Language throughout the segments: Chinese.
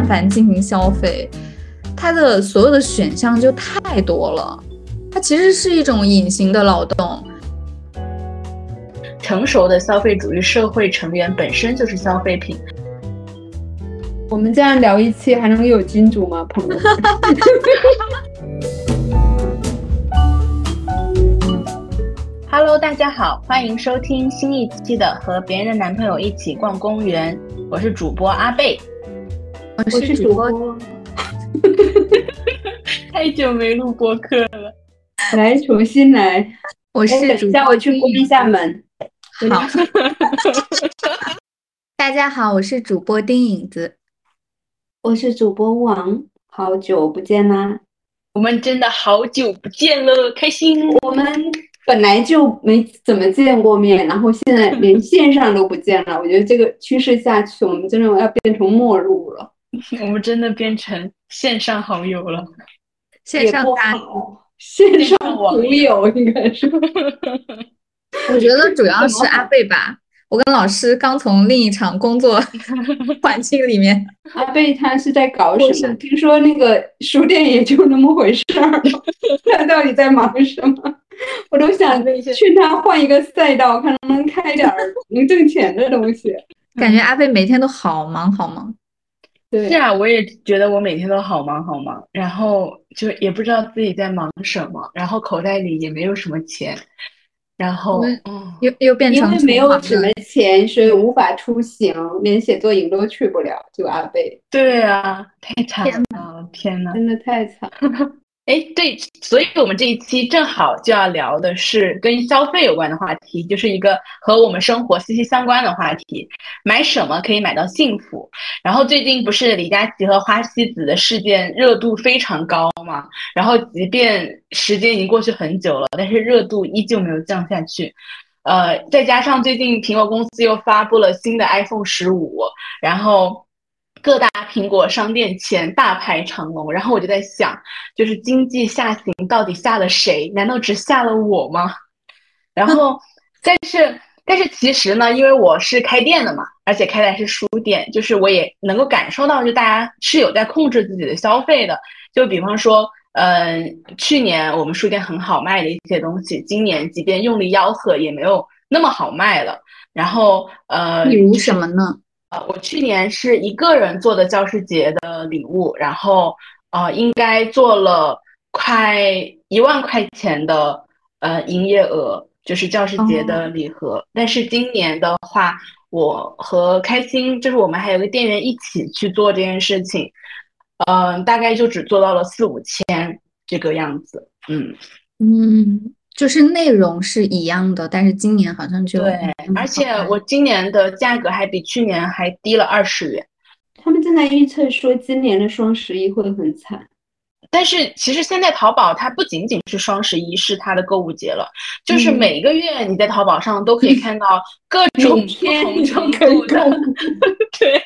但凡进行消费，它的所有的选项就太多了。它其实是一种隐形的劳动。成熟的消费主义社会成员本身就是消费品。我们这样聊一期还能有金主吗，朋友？Hello，大家好，欢迎收听新一期的《和别人的男朋友一起逛公园》，我是主播阿贝，我是主播。太久没录播客了，来重新来。我是主播，我去关一下门。好，大家好，我是主播丁影子，我是主播王，好久不见啦！我们真的好久不见了，开心。我们本来就没怎么见过面，然后现在连线上都不见了。我觉得这个趋势下去，我们真的要变成陌路了。我们真的变成线上好友了，线上大线上网友应该是。我觉得主要是阿贝吧，我跟老师刚从另一场工作 环境里面。阿贝他是在搞什么？听说那个书店也就那么回事儿，他到底在忙什么？我都想劝他换一个赛道，看能不能开点能挣钱的东西。感觉阿贝每天都好忙好忙。对，是啊，我也觉得我每天都好忙好忙，然后就也不知道自己在忙什么，然后口袋里也没有什么钱。然后，又又变成因为没有什么钱，所以无法出行，连写作营都去不了。就阿贝，对啊，太惨了，天呐，真的太惨。哎，对，所以我们这一期正好就要聊的是跟消费有关的话题，就是一个和我们生活息息相关的话题：买什么可以买到幸福？然后最近不是李佳琦和花西子的事件热度非常高嘛？然后即便时间已经过去很久了，但是热度依旧没有降下去。呃，再加上最近苹果公司又发布了新的 iPhone 十五，然后。各大苹果商店前大排长龙，然后我就在想，就是经济下行到底吓了谁？难道只吓了我吗？然后，但是但是其实呢，因为我是开店的嘛，而且开的是书店，就是我也能够感受到，就大家是有在控制自己的消费的。就比方说，嗯，去年我们书店很好卖的一些东西，今年即便用力吆喝，也没有那么好卖了。然后，呃，比如什么呢？呃，我去年是一个人做的教师节的礼物，然后呃，应该做了快一万块钱的呃营业额，就是教师节的礼盒。但是今年的话，我和开心，就是我们还有个店员一起去做这件事情，嗯，大概就只做到了四五千这个样子。嗯嗯。就是内容是一样的，但是今年好像就对，而且我今年的价格还比去年还低了二十元。他们正在预测说今年的双十一会很惨，但是其实现在淘宝它不仅仅是双十一是它的购物节了，就是每个月你在淘宝上都可以看到各种不同程度的，对，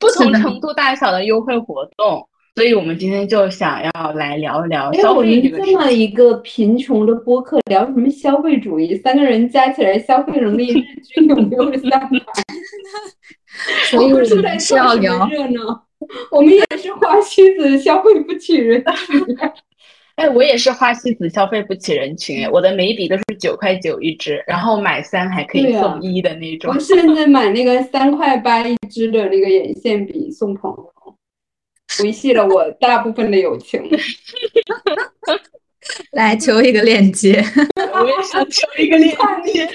不同程度大小的优惠活动。所以我们今天就想要来聊一聊消费这个这么一个贫穷的播客，聊什么消费主义？三个人加起来消费能力 日均有没有三百？所以我们是要聊热闹。我们也是花西子，消费不起人群。哎，我也是花西子，消费不起人群。我的眉笔都是九块九一支，然后买三还可以送一的那种。我甚至买那个三块八一支的那个眼线笔送朋友。维系了我大部分的友情。来求一个链接，我也想求一个链接。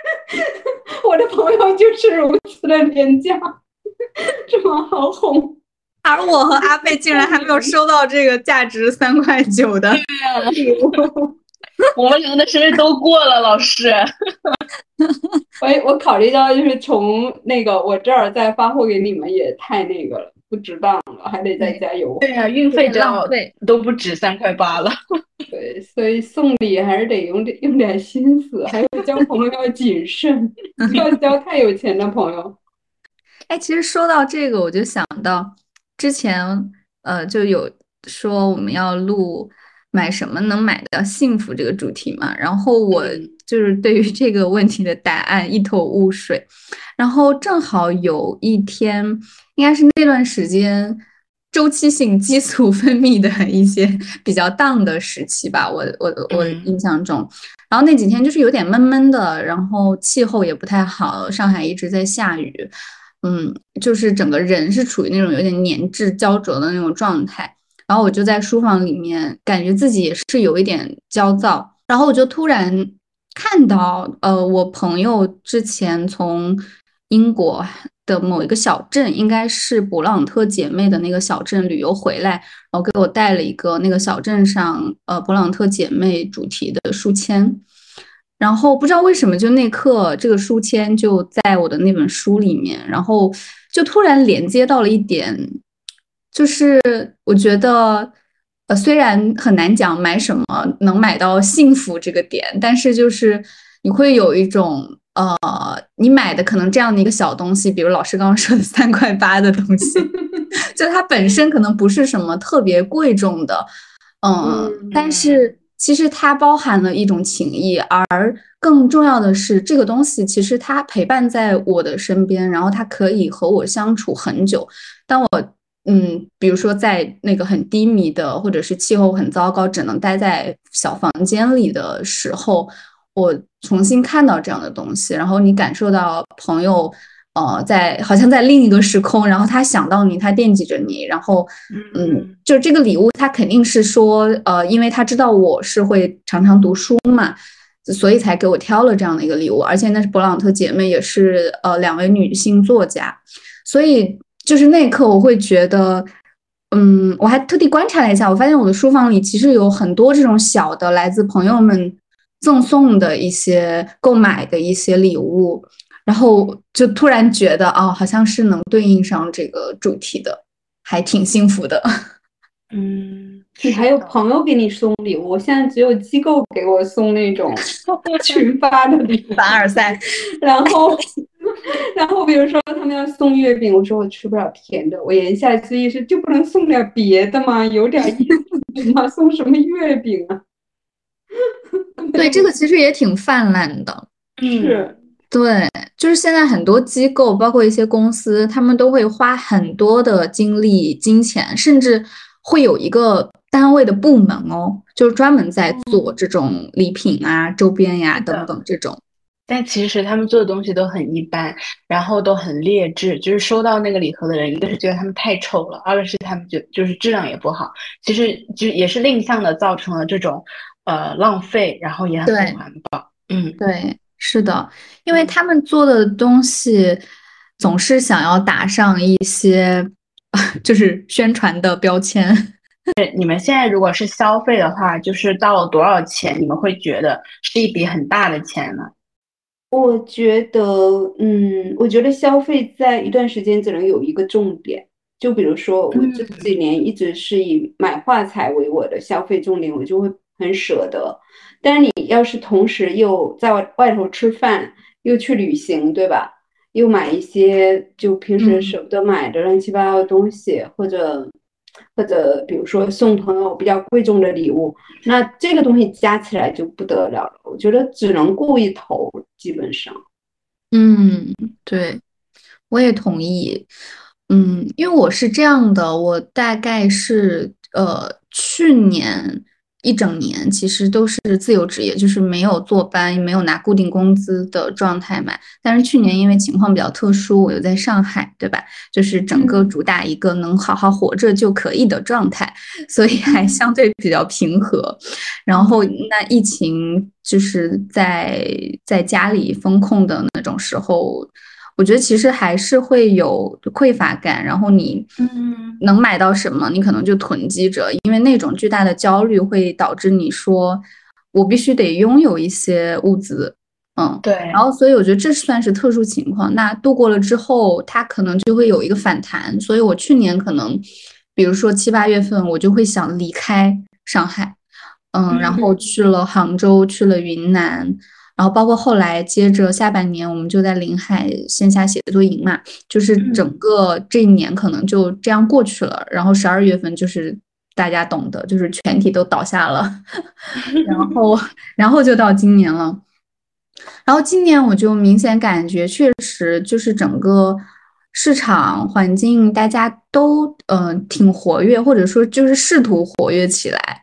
我的朋友就是如此的廉价，这么好哄，而我和阿贝竟然还没有收到这个价值三块九的礼物。我们俩的生日都过了，老师。我我考虑到就是从那个我这儿再发货给你们也太那个了。不值当了，还得再加油。对呀，运费浪费都不止三块八了。对，所以送礼还是得用点用点心思，还有交朋友要谨慎，不要交太有钱的朋友。哎，其实说到这个，我就想到之前呃就有说我们要录买什么能买到幸福这个主题嘛，然后我就是对于这个问题的答案一头雾水，然后正好有一天，应该是那段时间周期性激素 分泌的一些比较荡的时期吧，我我我印象中，然后那几天就是有点闷闷的，然后气候也不太好，上海一直在下雨，嗯，就是整个人是处于那种有点粘滞焦灼的那种状态。然后我就在书房里面，感觉自己也是有一点焦躁。然后我就突然看到，呃，我朋友之前从英国的某一个小镇，应该是勃朗特姐妹的那个小镇旅游回来，然后给我带了一个那个小镇上呃勃朗特姐妹主题的书签。然后不知道为什么，就那刻这个书签就在我的那本书里面，然后就突然连接到了一点。就是我觉得，呃，虽然很难讲买什么能买到幸福这个点，但是就是你会有一种，呃，你买的可能这样的一个小东西，比如老师刚刚说的 三块八的东西，就它本身可能不是什么特别贵重的，嗯，但是其实它包含了一种情谊，而更重要的是，这个东西其实它陪伴在我的身边，然后它可以和我相处很久，当我。嗯，比如说在那个很低迷的，或者是气候很糟糕，只能待在小房间里的时候，我重新看到这样的东西，然后你感受到朋友，呃，在好像在另一个时空，然后他想到你，他惦记着你，然后，嗯，就这个礼物，他肯定是说，呃，因为他知道我是会常常读书嘛，所以才给我挑了这样的一个礼物，而且那是勃朗特姐妹，也是呃两位女性作家，所以。就是那一刻，我会觉得，嗯，我还特地观察了一下，我发现我的书房里其实有很多这种小的来自朋友们赠送的一些购买的一些礼物，然后就突然觉得，哦，好像是能对应上这个主题的，还挺幸福的。嗯，你还有朋友给你送礼物，我现在只有机构给我送那种 群发的礼物，凡尔赛，然后。然后比如说他们要送月饼，我说我吃不了甜的，我言下之意是就不能送点别的吗？有点意思吗？送什么月饼啊？对，这个其实也挺泛滥的。是，对，就是现在很多机构，包括一些公司，他们都会花很多的精力、金钱，甚至会有一个单位的部门哦，就是专门在做这种礼品啊、周边呀等等这种。但其实他们做的东西都很一般，然后都很劣质。就是收到那个礼盒的人，一个是觉得他们太丑了，二个是他们就就是质量也不好。其实就也是另向的造成了这种呃浪费，然后也很不环保。嗯，对，是的，因为他们做的东西总是想要打上一些 就是宣传的标签。对，你们现在如果是消费的话，就是到了多少钱，你们会觉得是一笔很大的钱呢？我觉得，嗯，我觉得消费在一段时间只能有一个重点，就比如说我这几年一直是以买画材为我的消费重点，我就会很舍得。但是你要是同时又在外头吃饭，又去旅行，对吧？又买一些就平时舍不得买的乱七八糟的东西，或者。或者比如说送朋友比较贵重的礼物，那这个东西加起来就不得了了。我觉得只能顾一头，基本上。嗯，对，我也同意。嗯，因为我是这样的，我大概是呃去年。一整年其实都是自由职业，就是没有坐班，没有拿固定工资的状态嘛。但是去年因为情况比较特殊，我又在上海，对吧？就是整个主打一个能好好活着就可以的状态，所以还相对比较平和。然后那疫情就是在在家里封控的那种时候。我觉得其实还是会有匮乏感，然后你嗯能买到什么，你可能就囤积着，因为那种巨大的焦虑会导致你说，我必须得拥有一些物资，嗯，对，然后所以我觉得这算是特殊情况。那度过了之后，它可能就会有一个反弹。所以我去年可能，比如说七八月份，我就会想离开上海，嗯，然后去了杭州，去了云南。然后包括后来接着下半年，我们就在临海线下写作营嘛，就是整个这一年可能就这样过去了。然后十二月份就是大家懂的，就是全体都倒下了，然后然后就到今年了，然后今年我就明显感觉，确实就是整个市场环境大家都嗯挺活跃，或者说就是试图活跃起来。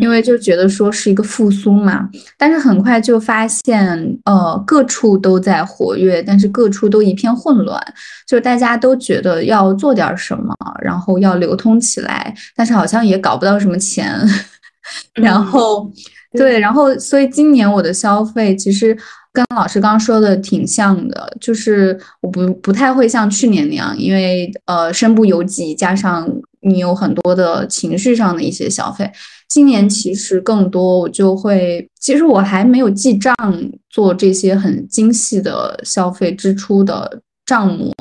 因为就觉得说是一个复苏嘛，但是很快就发现，呃，各处都在活跃，但是各处都一片混乱，就是大家都觉得要做点什么，然后要流通起来，但是好像也搞不到什么钱，然后，对，然后所以今年我的消费其实跟老师刚刚说的挺像的，就是我不不太会像去年那样，因为呃身不由己，加上你有很多的情绪上的一些消费。今年其实更多，我就会，其实我还没有记账做这些很精细的消费支出的账目，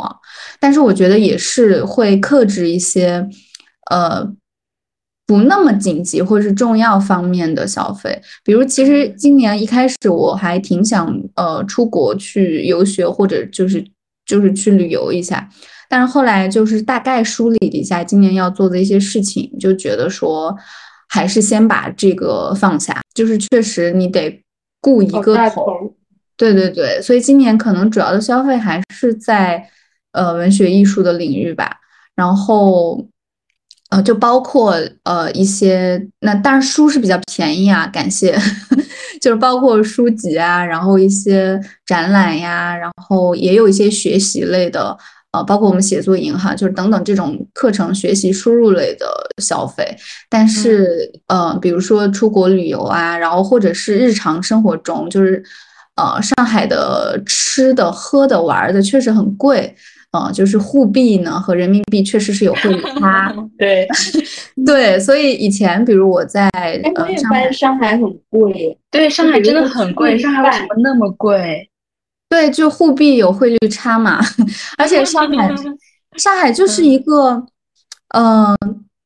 但是我觉得也是会克制一些，呃，不那么紧急或是重要方面的消费。比如，其实今年一开始我还挺想呃出国去游学或者就是就是去旅游一下，但是后来就是大概梳理了一下今年要做的一些事情，就觉得说。还是先把这个放下，就是确实你得顾一个头，对对对，所以今年可能主要的消费还是在呃文学艺术的领域吧，然后呃就包括呃一些那当然书是比较便宜啊，感谢，就是包括书籍啊，然后一些展览呀，然后也有一些学习类的。呃，包括我们写作营哈，就是等等这种课程学习输入类的消费，但是呃，比如说出国旅游啊，然后或者是日常生活中，就是呃，上海的吃的、喝的、玩的确实很贵，呃，就是沪币呢和人民币确实是有汇率差，对。对，所以以前比如我在呃上海很贵，对，上海真的很贵，上海为什么那么贵？对，就沪币有汇率差嘛，而且上 海，上海就是一个，嗯，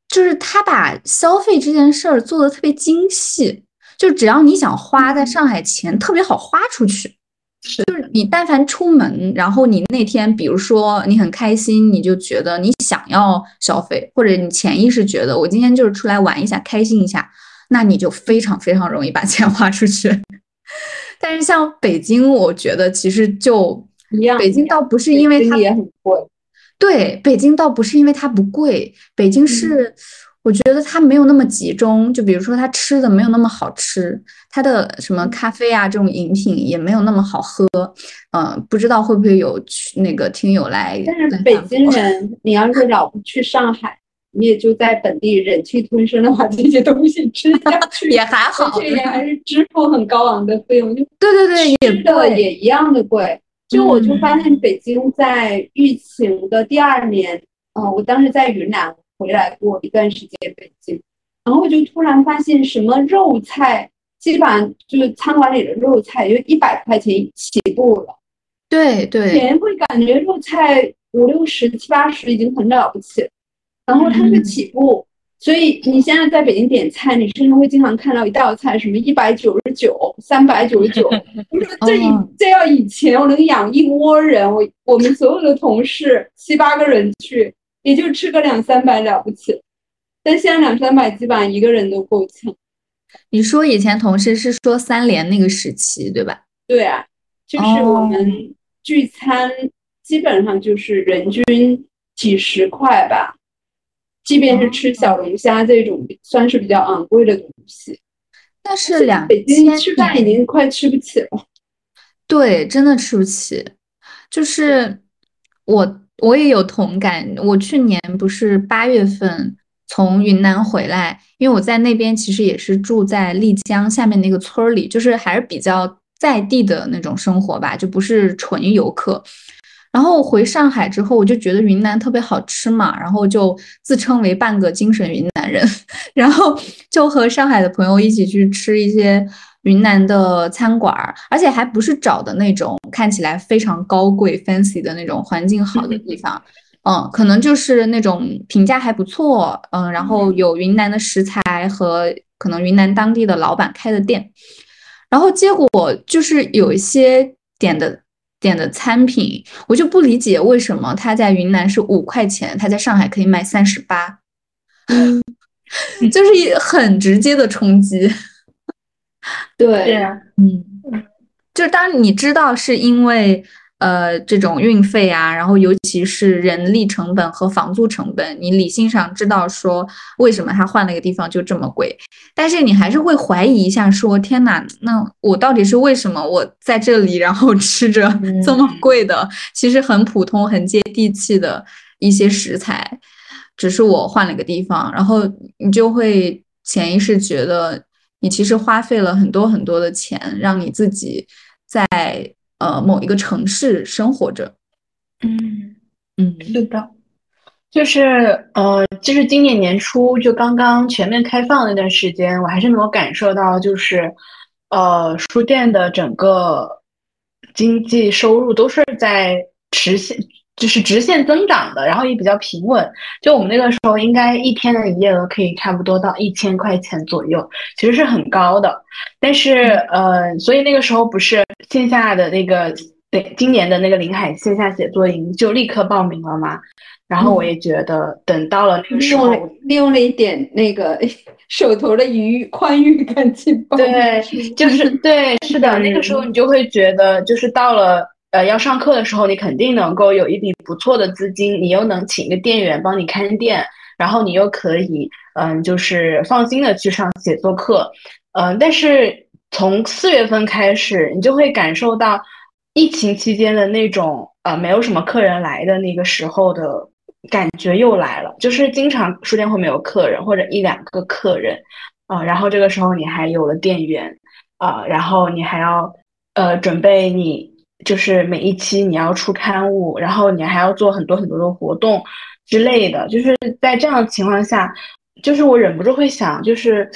就是他把消费这件事儿做的特别精细，就只要你想花在上海钱，特别好花出去。就是你但凡出门，然后你那天，比如说你很开心，你就觉得你想要消费，或者你潜意识觉得我今天就是出来玩一下，开心一下，那你就非常非常容易把钱花出去。但是像北京，我觉得其实就一样。北京倒不是因为它也很贵，对，北京倒不是因为它不贵，北京是我觉得它没有那么集中。就比如说它吃的没有那么好吃，它的什么咖啡啊这种饮品也没有那么好喝。嗯，不知道会不会有去那个听友来？但是北京人，你要是 老不去上海。你也就在本地忍气吞声的把这些东西吃下去，也还好，而且也还是支付很高昂的费用。就对对对，也的也一样的贵。就我就发现北京在疫情的第二年，嗯，我当时在云南回来过一段时间北京，然后就突然发现什么肉菜，基本上就是餐馆里的肉菜就一百块钱起步了。对对，以前会感觉肉菜五六十、七八十已经很了不起。然后它是起步，所以你现在在北京点菜，你甚至会经常看到一道菜什么一百九十九、三百九十九。我说这以这要以前我能养一窝人，我我们所有的同事七八个人去，也就吃个两三百了不起。但现在两三百基本上一个人都够呛。你说以前同事是说三联那个时期对吧？对啊，就是我们聚餐基本上就是人均几十块吧。即便是吃小龙虾这种算是比较昂贵的东西，但是两北京吃饭已经快吃不起了。对，真的吃不起。就是我我也有同感。我去年不是八月份从云南回来，因为我在那边其实也是住在丽江下面那个村里，就是还是比较在地的那种生活吧，就不是纯游客。然后回上海之后，我就觉得云南特别好吃嘛，然后就自称为半个精神云南人，然后就和上海的朋友一起去吃一些云南的餐馆，而且还不是找的那种看起来非常高贵 fancy 的那种环境好的地方，嗯，可能就是那种评价还不错，嗯，然后有云南的食材和可能云南当地的老板开的店，然后结果就是有一些点的。点的餐品，我就不理解为什么他在云南是五块钱，他在上海可以卖三十八。就是很直接的冲击。对，嗯，就是当你知道是因为。呃，这种运费啊，然后尤其是人力成本和房租成本，你理性上知道说为什么他换了一个地方就这么贵，但是你还是会怀疑一下，说天哪，那我到底是为什么我在这里，然后吃着这么贵的，其实很普通、很接地气的一些食材，只是我换了个地方，然后你就会潜意识觉得你其实花费了很多很多的钱，让你自己在。呃，某一个城市生活着，嗯嗯，是的，就是呃，就是今年年初就刚刚全面开放那段时间，我还是能够感受到，就是呃，书店的整个经济收入都是在实现。就是直线增长的，然后也比较平稳。就我们那个时候，应该一天的营业额可以差不多到一千块钱左右，其实是很高的。但是，呃，所以那个时候不是线下的那个，对，今年的那个临海线下写作营就立刻报名了嘛。然后我也觉得，等到了那个时候，利用了一点那个 手头的余宽裕，赶紧报。对，就是对，是的，那个时候你就会觉得，就是到了。呃，要上课的时候，你肯定能够有一笔不错的资金，你又能请一个店员帮你看店，然后你又可以，嗯，就是放心的去上写作课，嗯，但是从四月份开始，你就会感受到疫情期间的那种，呃，没有什么客人来的那个时候的感觉又来了，就是经常书店会没有客人或者一两个客人，啊，然后这个时候你还有了店员，啊，然后你还要，呃，准备你。就是每一期你要出刊物，然后你还要做很多很多的活动之类的。就是在这样的情况下，就是我忍不住会想，就是，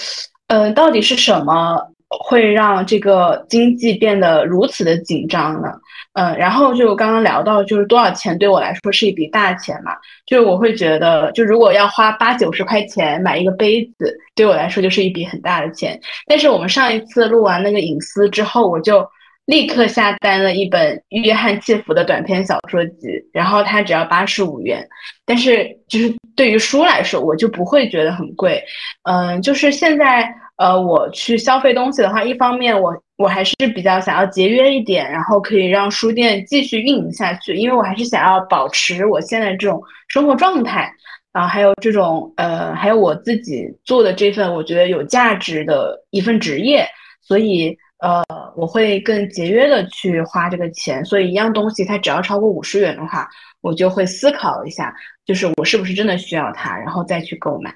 呃，到底是什么会让这个经济变得如此的紧张呢？嗯，然后就刚刚聊到，就是多少钱对我来说是一笔大钱嘛？就是我会觉得，就如果要花八九十块钱买一个杯子，对我来说就是一笔很大的钱。但是我们上一次录完那个隐私之后，我就。立刻下单了一本约翰·契弗的短篇小说集，然后它只要八十五元。但是就是对于书来说，我就不会觉得很贵。嗯，就是现在呃，我去消费东西的话，一方面我我还是比较想要节约一点，然后可以让书店继续运营下去，因为我还是想要保持我现在这种生活状态啊，还有这种呃，还有我自己做的这份我觉得有价值的一份职业，所以。呃，我会更节约的去花这个钱，所以一样东西它只要超过五十元的话，我就会思考一下，就是我是不是真的需要它，然后再去购买。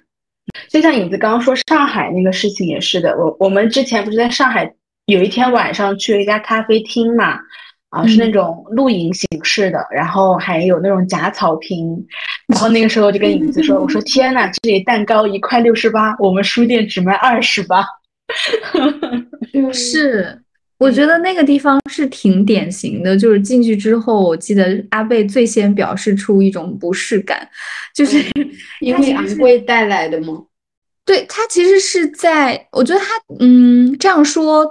就像影子刚刚说上海那个事情也是的，我我们之前不是在上海有一天晚上去了一家咖啡厅嘛，啊，是那种露营形式的，然后还有那种假草坪，然后那个时候就跟影子说，我说天呐，这里蛋糕一块六十八，我们书店只卖二十八。是，我觉得那个地方是挺典型的，就是进去之后，我记得阿贝最先表示出一种不适感，就是 因为昂贵带来的吗？对他其实是在，我觉得他，嗯，这样说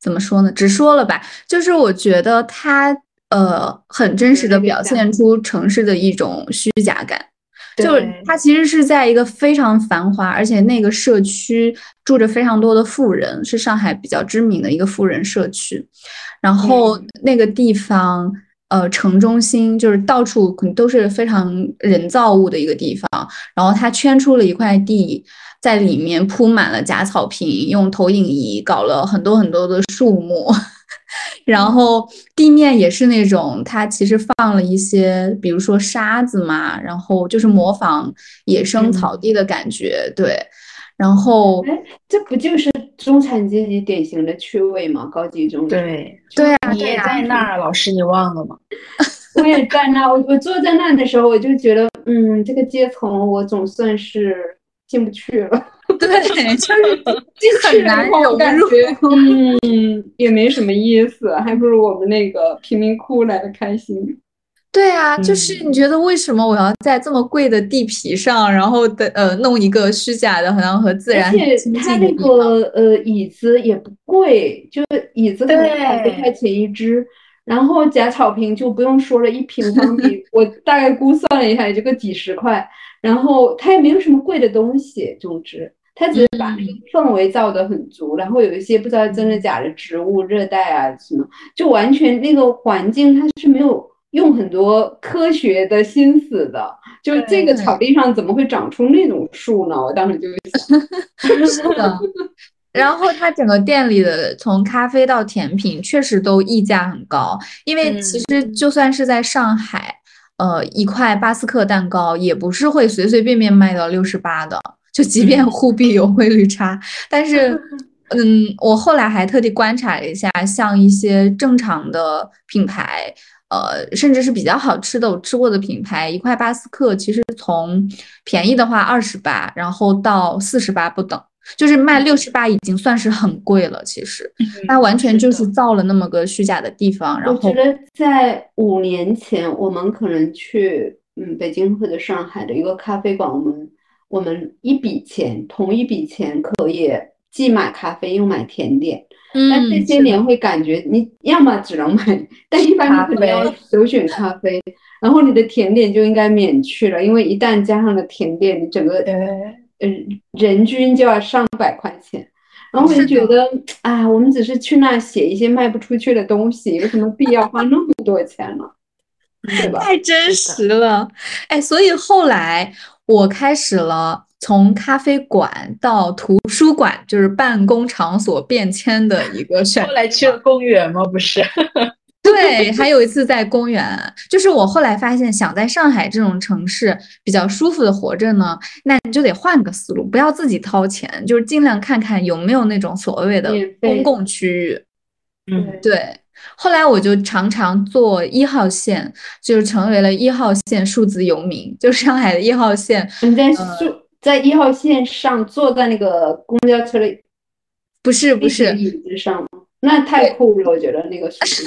怎么说呢？直说了吧，就是我觉得他呃，很真实的表现出城市的一种虚假感。就是它其实是在一个非常繁华，而且那个社区住着非常多的富人，是上海比较知名的一个富人社区。然后那个地方，呃，城中心就是到处都是非常人造物的一个地方。然后它圈出了一块地，在里面铺满了假草坪，用投影仪搞了很多很多的树木。然后地面也是那种，它其实放了一些，比如说沙子嘛，然后就是模仿野生草地的感觉，对。然后，哎，这不就是中产阶级典型的趣味吗？高级中产。对对啊，你 也在那儿，老师，你忘了吗？我也在那，我我坐在那的时候，我就觉得，嗯，这个阶层我总算是进不去了。对，就是很难融入，嗯，也没什么意思，还不如我们那个贫民窟来的开心。对啊，就是你觉得为什么我要在这么贵的地皮上，然后的呃弄一个虚假的，好像和自然而且它那个呃椅子也不贵，就椅子可能两块钱一只，然后假草坪就不用说了，一平方米 我大概估算了一下，也就个几十块。然后它也没有什么贵的东西，总之它只是把那个氛围造得很足。然后有一些不知道真的假的植物，热带啊什么，就完全那个环境它是没有用很多科学的心思的。就这个草地上怎么会长出那种树呢？我当时就想，是的。然后它整个店里的从咖啡到甜品确实都溢价很高，因为其实就算是在上海，呃，一块巴斯克蛋糕也不是会随随便便卖到六十八的，就即便货币有汇率差。但是，嗯，我后来还特地观察了一下，像一些正常的品牌，呃，甚至是比较好吃的我吃过的品牌，一块巴斯克其实从便宜的话二十八，然后到四十八不等。就是卖六十八已经算是很贵了，其实那完全就是造了那么个虚假的地方。然后我觉得在五年前，我们可能去嗯北京或者上海的一个咖啡馆，我们我们一笔钱同一笔钱可以既买咖啡又买甜点。但这些年会感觉你要么只能买，但一般你可能要首选咖啡，然后你的甜点就应该免去了，因为一旦加上了甜点，你整个。呃，人均就要上百块钱，然后我就觉得，哎，我们只是去那写一些卖不出去的东西，有什么必要花那么多钱呢？对吧？太真实了，哎，所以后来我开始了从咖啡馆到图书馆，就是办公场所变迁的一个选。后来去了公园吗？不是。对，还有一次在公园，就是我后来发现，想在上海这种城市比较舒服的活着呢，那你就得换个思路，不要自己掏钱，就是尽量看看有没有那种所谓的公共区域。嗯，对。后来我就常常坐一号线，就是成为了一号线数字游民，就上海的一号线。你在数在一号线上坐在那个公交车的，不是不是椅子上吗？那太酷了，我觉得那个是。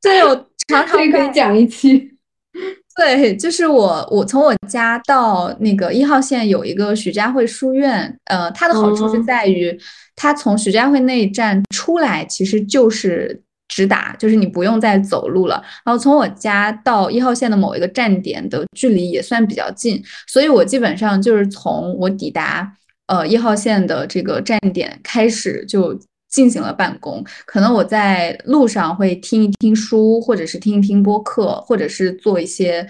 对，我常 常可以讲一期。对，就是我，我从我家到那个一号线有一个徐家汇书院，呃，它的好处是在于，它从徐家汇那一站出来其实就是直达，就是你不用再走路了。然后从我家到一号线的某一个站点的距离也算比较近，所以我基本上就是从我抵达呃一号线的这个站点开始就。进行了办公，可能我在路上会听一听书，或者是听一听播客，或者是做一些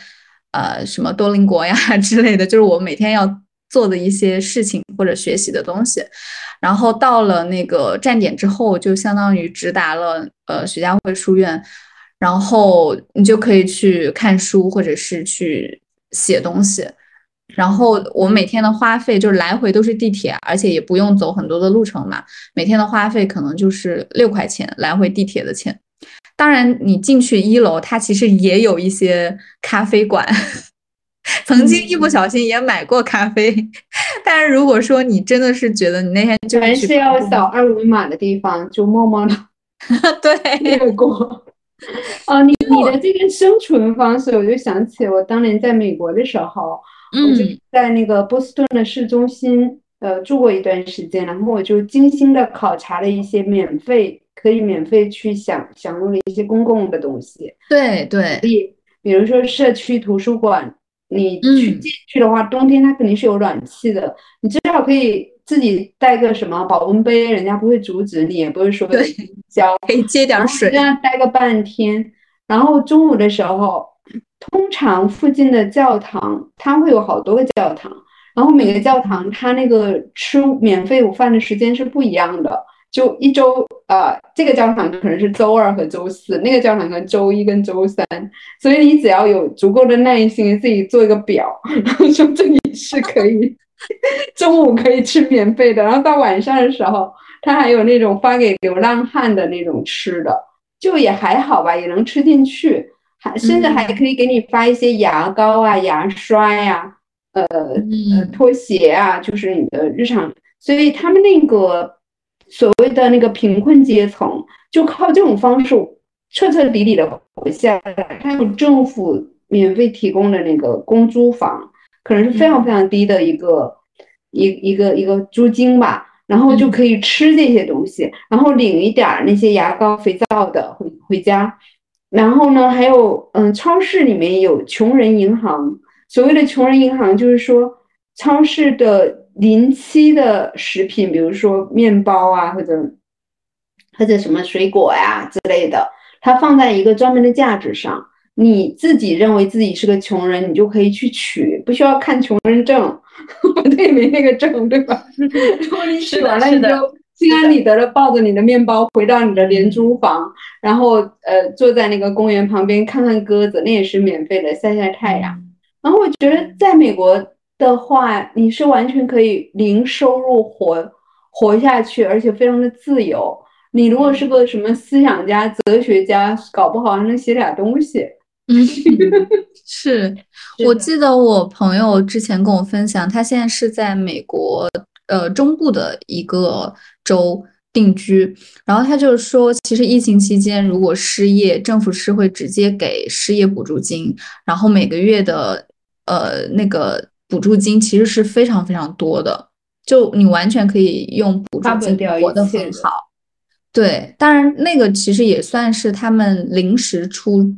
呃什么多邻国呀 之类的，就是我每天要做的一些事情或者学习的东西。然后到了那个站点之后，就相当于直达了呃徐家汇书院，然后你就可以去看书或者是去写东西。然后我每天的花费就是来回都是地铁，而且也不用走很多的路程嘛。每天的花费可能就是六块钱来回地铁的钱。当然，你进去一楼，它其实也有一些咖啡馆。曾经一不小心也买过咖啡，但是如果说你真的是觉得你那天就还是要扫二维码的地方，就默默的 对略过。哦，你 你的这个生存方式，我就想起我当年在美国的时候。我就在那个波士顿的市中心，呃，住过一段时间，然后我就精心的考察了一些免费可以免费去享享用的一些公共的东西。对对，比比如说社区图书馆，你去进去的话，冬天它肯定是有暖气的，你至少可以自己带个什么保温杯，人家不会阻止你，也不会说浇，可以接点水，这样待个半天，然后中午的时候。通常附近的教堂，它会有好多个教堂，然后每个教堂它那个吃免费午饭的时间是不一样的，就一周，呃，这个教堂可能是周二和周四，那个教堂可能周一跟周三，所以你只要有足够的耐心，自己做一个表，然后说这里是可以 中午可以吃免费的，然后到晚上的时候，他还有那种发给流浪汉的那种吃的，就也还好吧，也能吃进去。还甚至还可以给你发一些牙膏啊、牙刷呀、呃呃拖鞋啊，就是你的日常。所以他们那个所谓的那个贫困阶层，就靠这种方式彻彻底底的活下来。还有政府免费提供的那个公租房，可能是非常非常低的一个一一个一个租金吧。然后就可以吃这些东西，然后领一点儿那些牙膏、肥皂的回回家。然后呢，还有嗯，超市里面有穷人银行。所谓的穷人银行，就是说超市的临期的食品，比如说面包啊，或者或者什么水果呀之类的，它放在一个专门的架子上。你自己认为自己是个穷人，你就可以去取，不需要看穷人证，我也没那个证，对吧？如果你取完了，你就心安理得的抱着你的面包回到你的廉租房，然后呃坐在那个公园旁边看看鸽子，那也是免费的，晒晒太阳。然后我觉得在美国的话，你是完全可以零收入活活下去，而且非常的自由。你如果是个什么思想家、哲学家，搞不好还能写点东西。嗯，是我记得我朋友之前跟我分享，他现在是在美国呃中部的一个州定居，然后他就是说，其实疫情期间如果失业，政府是会直接给失业补助金，然后每个月的呃那个补助金其实是非常非常多的，就你完全可以用补助金活得很好。对，当然那个其实也算是他们临时出。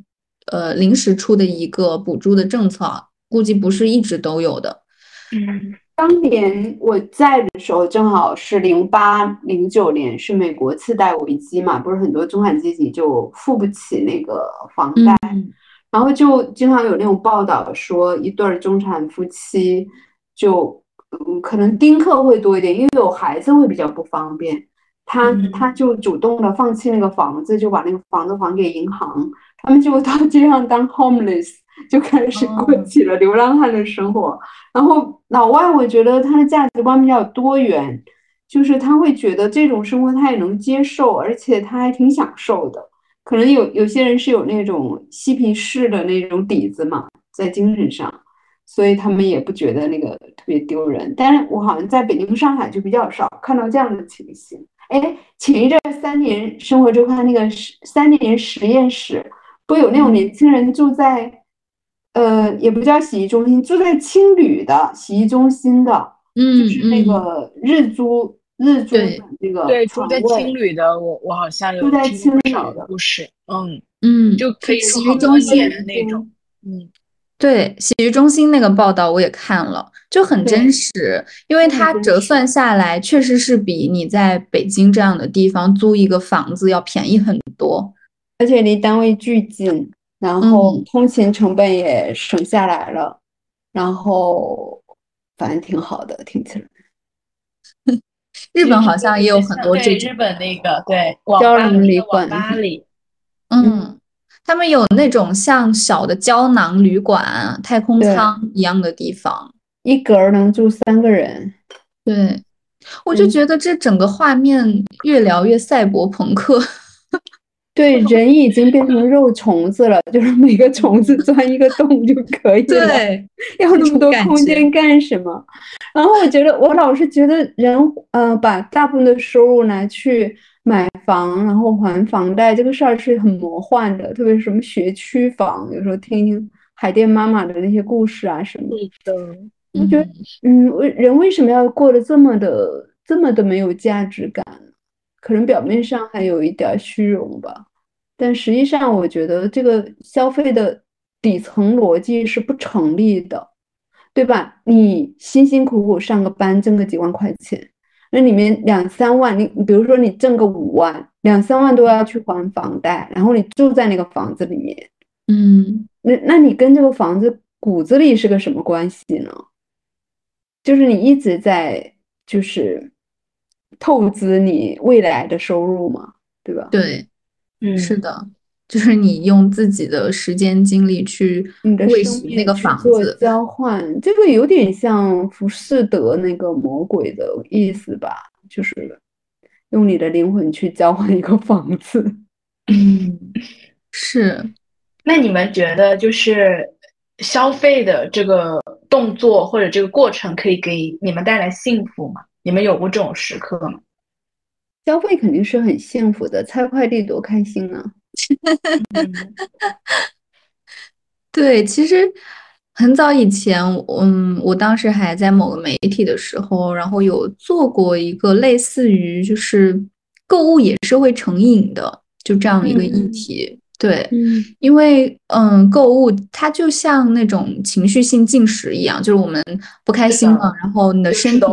呃，临时出的一个补助的政策，估计不是一直都有的。嗯，当年我在的时候，正好是零八零九年，是美国次贷危机嘛，不是很多中产阶级就付不起那个房贷，然后就经常有那种报道说，一对中产夫妻就嗯，可能丁克会多一点，因为有孩子会比较不方便，他他就主动的放弃那个房子，就把那个房子还给银行。他们就到街上当 homeless，就开始过起了流浪汉的生活。然后老外，我觉得他的价值观比较多元，就是他会觉得这种生活他也能接受，而且他还挺享受的。可能有有些人是有那种嬉皮士的那种底子嘛，在精神上，所以他们也不觉得那个特别丢人。但是我好像在北京、上海就比较少看到这样的情形。哎，前一阵三年生活周刊那个三年实验室。不有那种年轻人住在，呃，也不叫洗浴中心，住在青旅的洗浴中心的，嗯，就是那个日租日租的那个，对，住在青旅的，我我好像有住在青旅的故事，嗯嗯，就可以洗浴中心的那种，嗯，对，洗浴中心那个报道我也看了，就很真实，因为它折算下来确实是比你在北京这样的地方租一个房子要便宜很多。而且离单位巨近，然后通勤成本也省下来了，然后反正挺好的，听起来。日本好像也有很多这日本那个对胶囊旅馆，嗯，他们有那种像小的胶囊旅馆、太空舱一样的地方，一格能住三个人。对，我就觉得这整个画面越聊越赛博朋克。对，人已经变成肉虫子了，就是每个虫子钻一个洞就可以了。对，要那么多空间干什么？然后我觉得，我老是觉得人，呃，把大部分的收入拿去买房，然后还房贷，这个事儿是很魔幻的。特别是什么学区房，有时候听听海淀妈妈的那些故事啊什么的，我觉得，嗯，人为什么要过得这么的、这么的没有价值感？可能表面上还有一点虚荣吧。但实际上，我觉得这个消费的底层逻辑是不成立的，对吧？你辛辛苦苦上个班，挣个几万块钱，那里面两三万，你比如说你挣个五万，两三万都要去还房贷，然后你住在那个房子里面，嗯，那那你跟这个房子骨子里是个什么关系呢？就是你一直在就是透支你未来的收入嘛，对吧？对。嗯，是的，就是你用自己的时间精力去为那个房子交换，这个有点像浮士德那个魔鬼的意思吧？就是用你的灵魂去交换一个房子。嗯，是。那你们觉得，就是消费的这个动作或者这个过程，可以给你们带来幸福吗？你们有过这种时刻吗？消费肯定是很幸福的，拆快递多开心啊！对，其实很早以前，嗯，我当时还在某个媒体的时候，然后有做过一个类似于就是购物也是会成瘾的，就这样一个议题。对，嗯因为嗯，购物它就像那种情绪性进食一样，就是我们不开心了，然后你的身体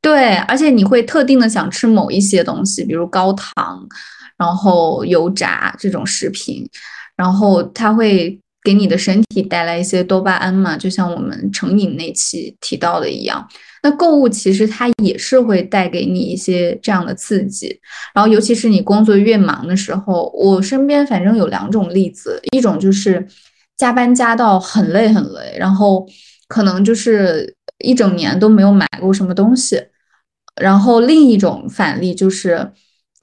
对，而且你会特定的想吃某一些东西，比如高糖，然后油炸这种食品，然后它会给你的身体带来一些多巴胺嘛，就像我们成瘾那期提到的一样。那购物其实它也是会带给你一些这样的刺激，然后尤其是你工作越忙的时候，我身边反正有两种例子，一种就是加班加到很累很累，然后可能就是一整年都没有买过什么东西，然后另一种反例就是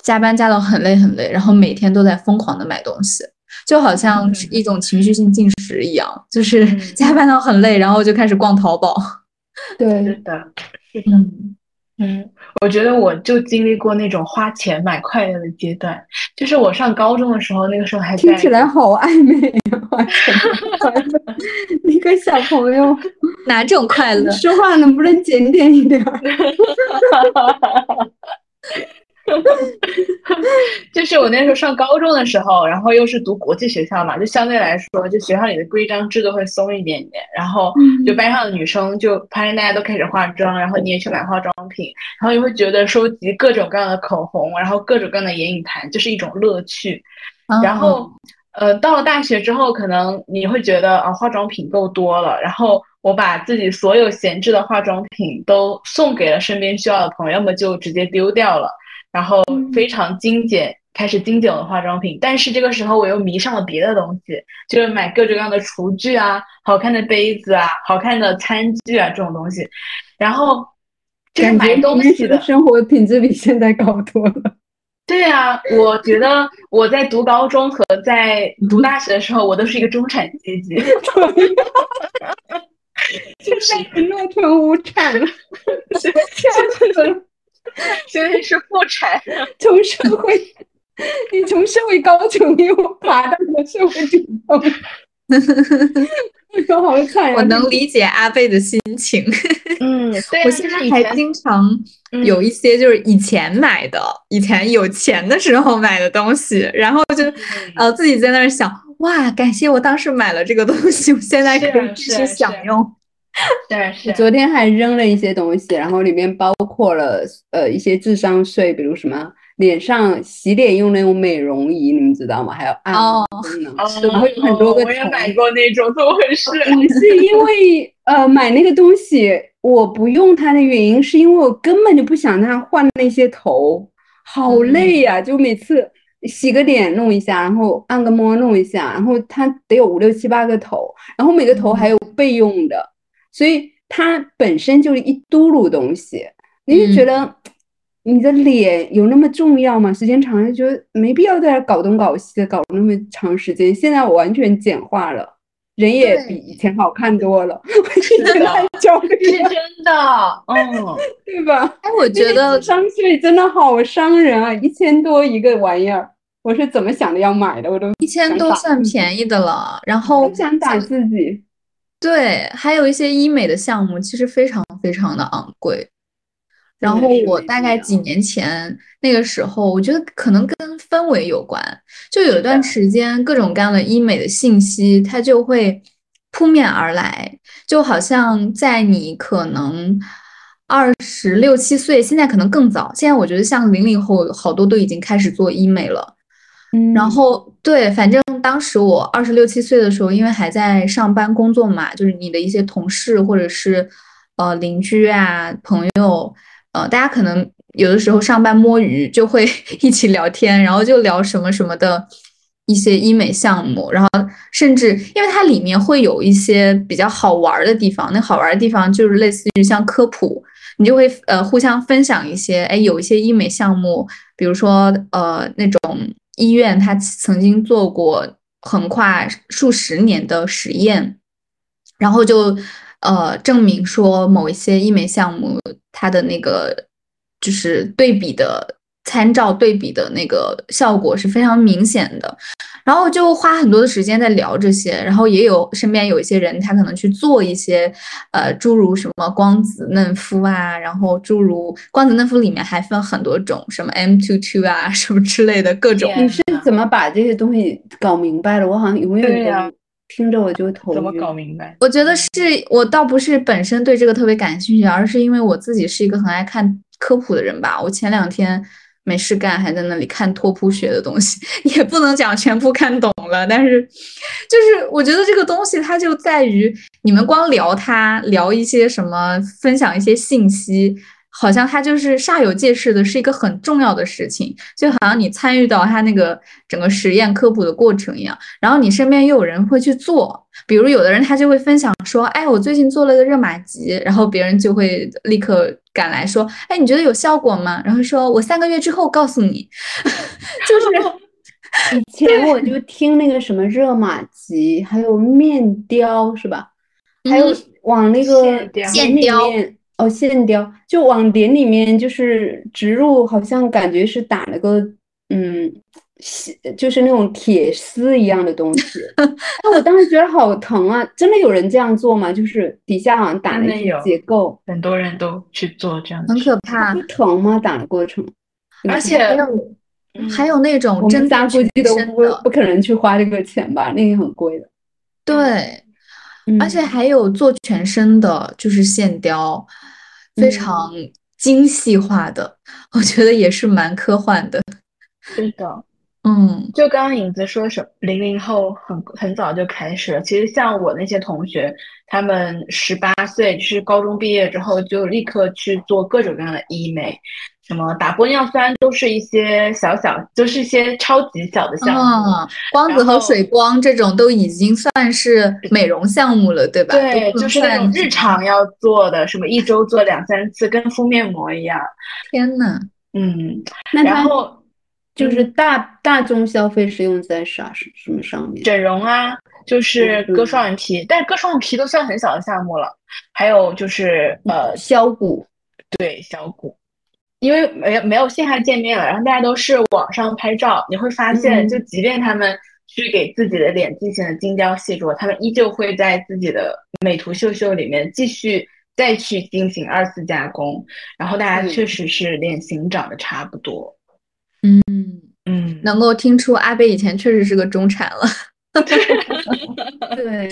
加班加到很累很累，然后每天都在疯狂的买东西。就好像是一种情绪性进食一样，就是嗯 加班到很累，然后就开始逛淘宝。是对，的，是的。嗯，嗯，我觉得我就经历过那种花钱买快乐的阶段，就是我上高中的时候，那个时候还在听起来好暧昧呀、花钱快乐那个小朋友哪种快乐？说话能不能检点一点儿？就是我那时候上高中的时候，然后又是读国际学校嘛，就相对来说，就学校里的规章制度会松一点点。然后就班上的女生就发现大家都开始化妆，然后你也去买化妆品，然后你会觉得收集各种各样的口红，然后各种各样的眼影盘，就是一种乐趣。然后，呃，到了大学之后，可能你会觉得啊，化妆品够多了，然后我把自己所有闲置的化妆品都送给了身边需要的朋友，要么就直接丢掉了，然后非常精简，开始精简我的化妆品。但是这个时候我又迷上了别的东西，就是买各种各样的厨具啊，好看的杯子啊，好看的餐具啊这种东西，然后就是感觉东西的的生活品质比现在高多了。对啊，我觉得我在读高中和在读大学的时候，我都是一个中产阶级。就是落成无产了，现在是妇产，从社会，你从社会高层又爬到了社会底层，这 个好惨呀！我能理解阿贝的心情。嗯，对啊，我现在还经常有一些就是以前买的，以前有钱的时候买的东西，然后就呃自己在那儿想，哇，感谢我当时买了这个东西，我现在可以继续享用。是是，昨天还扔了一些东西，然后里面包括了呃一些智商税，比如什么脸上洗脸用那种美容仪，你们知道吗？还有按摩功能，然后有很多个。我也买过那种，怎么回事？我 是因为呃买那个东西，我不用它的原因，是因为我根本就不想它换那些头，好累呀、就每次洗个脸弄一下，然后按个摩弄一下，然后它得有五六七八个头，然后每个头还有备用的。所以它本身就是一嘟噜东西，你就觉得你的脸有那么重要吗？时间长了就觉得没必要在这搞东搞西的，搞那么长时间。现在我完全简化了，人也比以前好看多了，我是觉得太焦虑是，真的，嗯，对吧？哎，我觉得商税真的好伤人啊，一千多一个玩意儿，我是怎么想的要买的，我都一千多算便宜的了，然后不想打自己。对，还有一些医美的项目，其实非常非常的昂贵。然后我大概几年前那个时候，我觉得可能跟氛围有关，就有一段时间，各种各样的医美的信息它就会扑面而来，就好像在你可能二十六七岁，现在可能更早，现在我觉得像零零后好多都已经开始做医美了。嗯然后对，反正当时我二十六七岁的时候，因为还在上班工作嘛，就是你的一些同事或者是呃邻居啊、朋友，呃，大家可能有的时候上班摸鱼就会 一起聊天，然后就聊什么什么的一些医美项目，然后甚至因为它里面会有一些比较好玩的地方，那好玩的地方就是类似于像科普，你就会呃互相分享一些，哎，有一些医美项目，比如说呃那种。医院他曾经做过横跨数十年的实验，然后就呃证明说某一些医美项目它的那个就是对比的参照对比的那个效果是非常明显的。然后就花很多的时间在聊这些，然后也有身边有一些人，他可能去做一些，呃，诸如什么光子嫩肤啊，然后诸如光子嫩肤里面还分很多种，什么 M two two 啊，什么之类的各种。你是怎么把这些东西搞明白的？我好像永远都听着我就头晕。怎么搞明白？我觉得是我倒不是本身对这个特别感兴趣，而是因为我自己是一个很爱看科普的人吧。我前两天。没事干，还在那里看拓扑学的东西，也不能讲全部看懂了。但是，就是我觉得这个东西它就在于你们光聊它，聊一些什么，分享一些信息，好像它就是煞有介事的，是一个很重要的事情，就好像你参与到它那个整个实验科普的过程一样。然后你身边又有人会去做，比如有的人他就会分享说：“哎，我最近做了个热玛吉。”然后别人就会立刻。赶来说，哎，你觉得有效果吗？然后说我三个月之后告诉你，就是 以前我就听那个什么热玛吉，还有面雕是吧？还有往那个线雕哦，线雕就往脸里面就是植入，好像感觉是打了个嗯。就是那种铁丝一样的东西，那我当时觉得好疼啊！真的有人这样做吗？就是底下好像打了一个结构，很多人都去做这样，很可怕。不疼吗？打的过程？而且还有那种真三估计都不不可能去花这个钱吧？那个很贵的。对，而且还有做全身的，就是线雕，非常精细化的，我觉得也是蛮科幻的。是的。嗯，就刚刚影子说什零零后很很早就开始了。其实像我那些同学，他们十八岁就是高中毕业之后，就立刻去做各种各样的医美，什么打玻尿酸，都是一些小小，就是一些超级小的项目。光子和水光这种都已经算是美容项目了，对吧？对，就是那种日常要做的，什么一周做两三次，跟敷面膜一样。天呐，嗯，那然后。就是大大众消费是用在啥什什么上面？整容啊，就是割双眼皮，但是割双眼皮都算很小的项目了。还有就是呃削骨，对削骨，因为没有没有线下见面了，然后大家都是网上拍照，你会发现，就即便他们去给自己的脸进行了精雕细琢，他们依旧会在自己的美图秀秀里面继续再去进行二次加工，然后大家确实是脸型长得差不多。嗯嗯，能够听出阿贝以前确实是个中产了。对，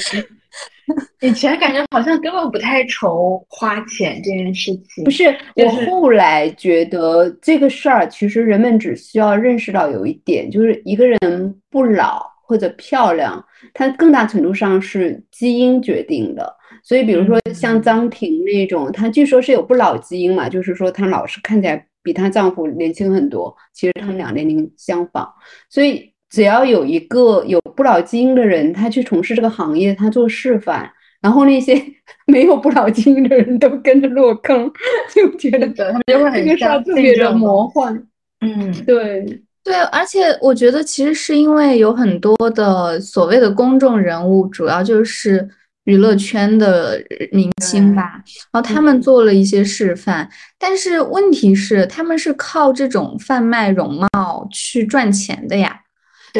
以前感觉好像根本不太愁花钱这件事情。不是，我后来觉得这个事儿，其实人们只需要认识到有一点，就是一个人不老或者漂亮，它更大程度上是基因决定的。所以，比如说像张婷那种，她据说是有不老基因嘛，就是说她老是看起来。比她丈夫年轻很多，其实他们俩年龄相仿，所以只要有一个有不老基因的人，他去从事这个行业，他做示范，然后那些 没有不老基因的人都跟着落坑，就觉得他们就会很特别的魔幻。嗯，对对，而且我觉得其实是因为有很多的所谓的公众人物，主要就是。娱乐圈的明星吧，然后他们做了一些示范，但是问题是他们是靠这种贩卖容貌去赚钱的呀，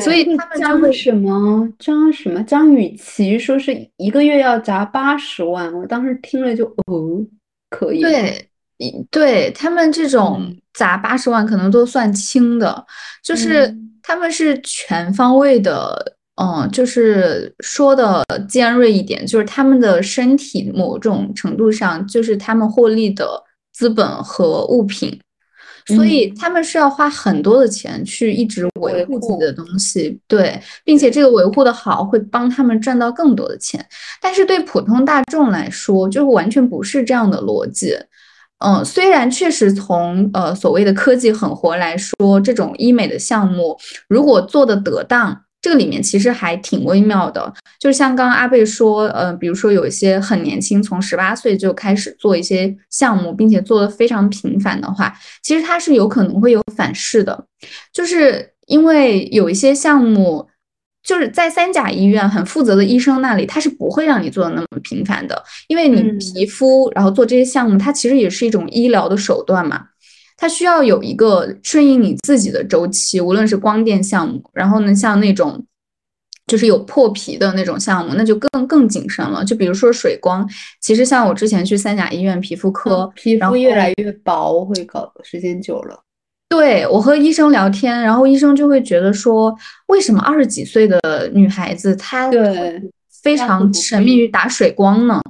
所以他们张什么张什么张雨绮说是一个月要砸八十万，我当时听了就哦，可以，对，对他们这种砸八十万可能都算轻的，就是他们是全方位的。嗯，就是说的尖锐一点，就是他们的身体某种程度上就是他们获利的资本和物品，所以他们是要花很多的钱去一直维护自己的东西，对，并且这个维护的好会帮他们赚到更多的钱。但是对普通大众来说，就完全不是这样的逻辑。嗯，虽然确实从呃所谓的科技狠活来说，这种医美的项目如果做的得当。这个里面其实还挺微妙的，就是像刚刚阿贝说，呃，比如说有一些很年轻，从十八岁就开始做一些项目，并且做的非常频繁的话，其实它是有可能会有反噬的，就是因为有一些项目，就是在三甲医院很负责的医生那里，他是不会让你做的那么频繁的，因为你皮肤然后做这些项目，它其实也是一种医疗的手段嘛。它需要有一个顺应你自己的周期，无论是光电项目，然后呢，像那种就是有破皮的那种项目，那就更更谨慎了。就比如说水光，其实像我之前去三甲医院皮肤科，皮肤越来越薄，会搞时间久了。对我和医生聊天，然后医生就会觉得说，为什么二十几岁的女孩子她对非常沉迷于打水光呢？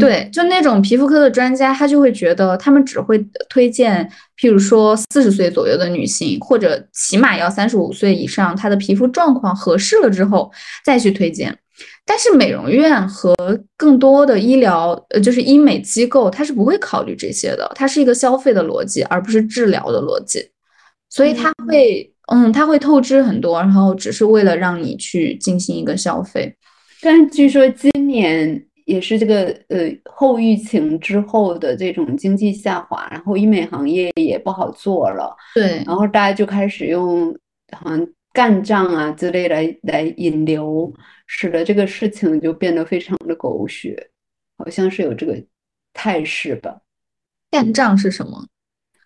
对，就那种皮肤科的专家，他就会觉得他们只会推荐，譬如说四十岁左右的女性，或者起码要三十五岁以上，她的皮肤状况合适了之后再去推荐。但是美容院和更多的医疗，呃，就是医美机构，它是不会考虑这些的，它是一个消费的逻辑，而不是治疗的逻辑。所以它会，嗯，它会透支很多，然后只是为了让你去进行一个消费。但是据说今年也是这个呃后疫情之后的这种经济下滑，然后医美行业也不好做了，对，然后大家就开始用好像干仗啊之类来来引流，使得这个事情就变得非常的狗血，好像是有这个态势吧。干仗是什么？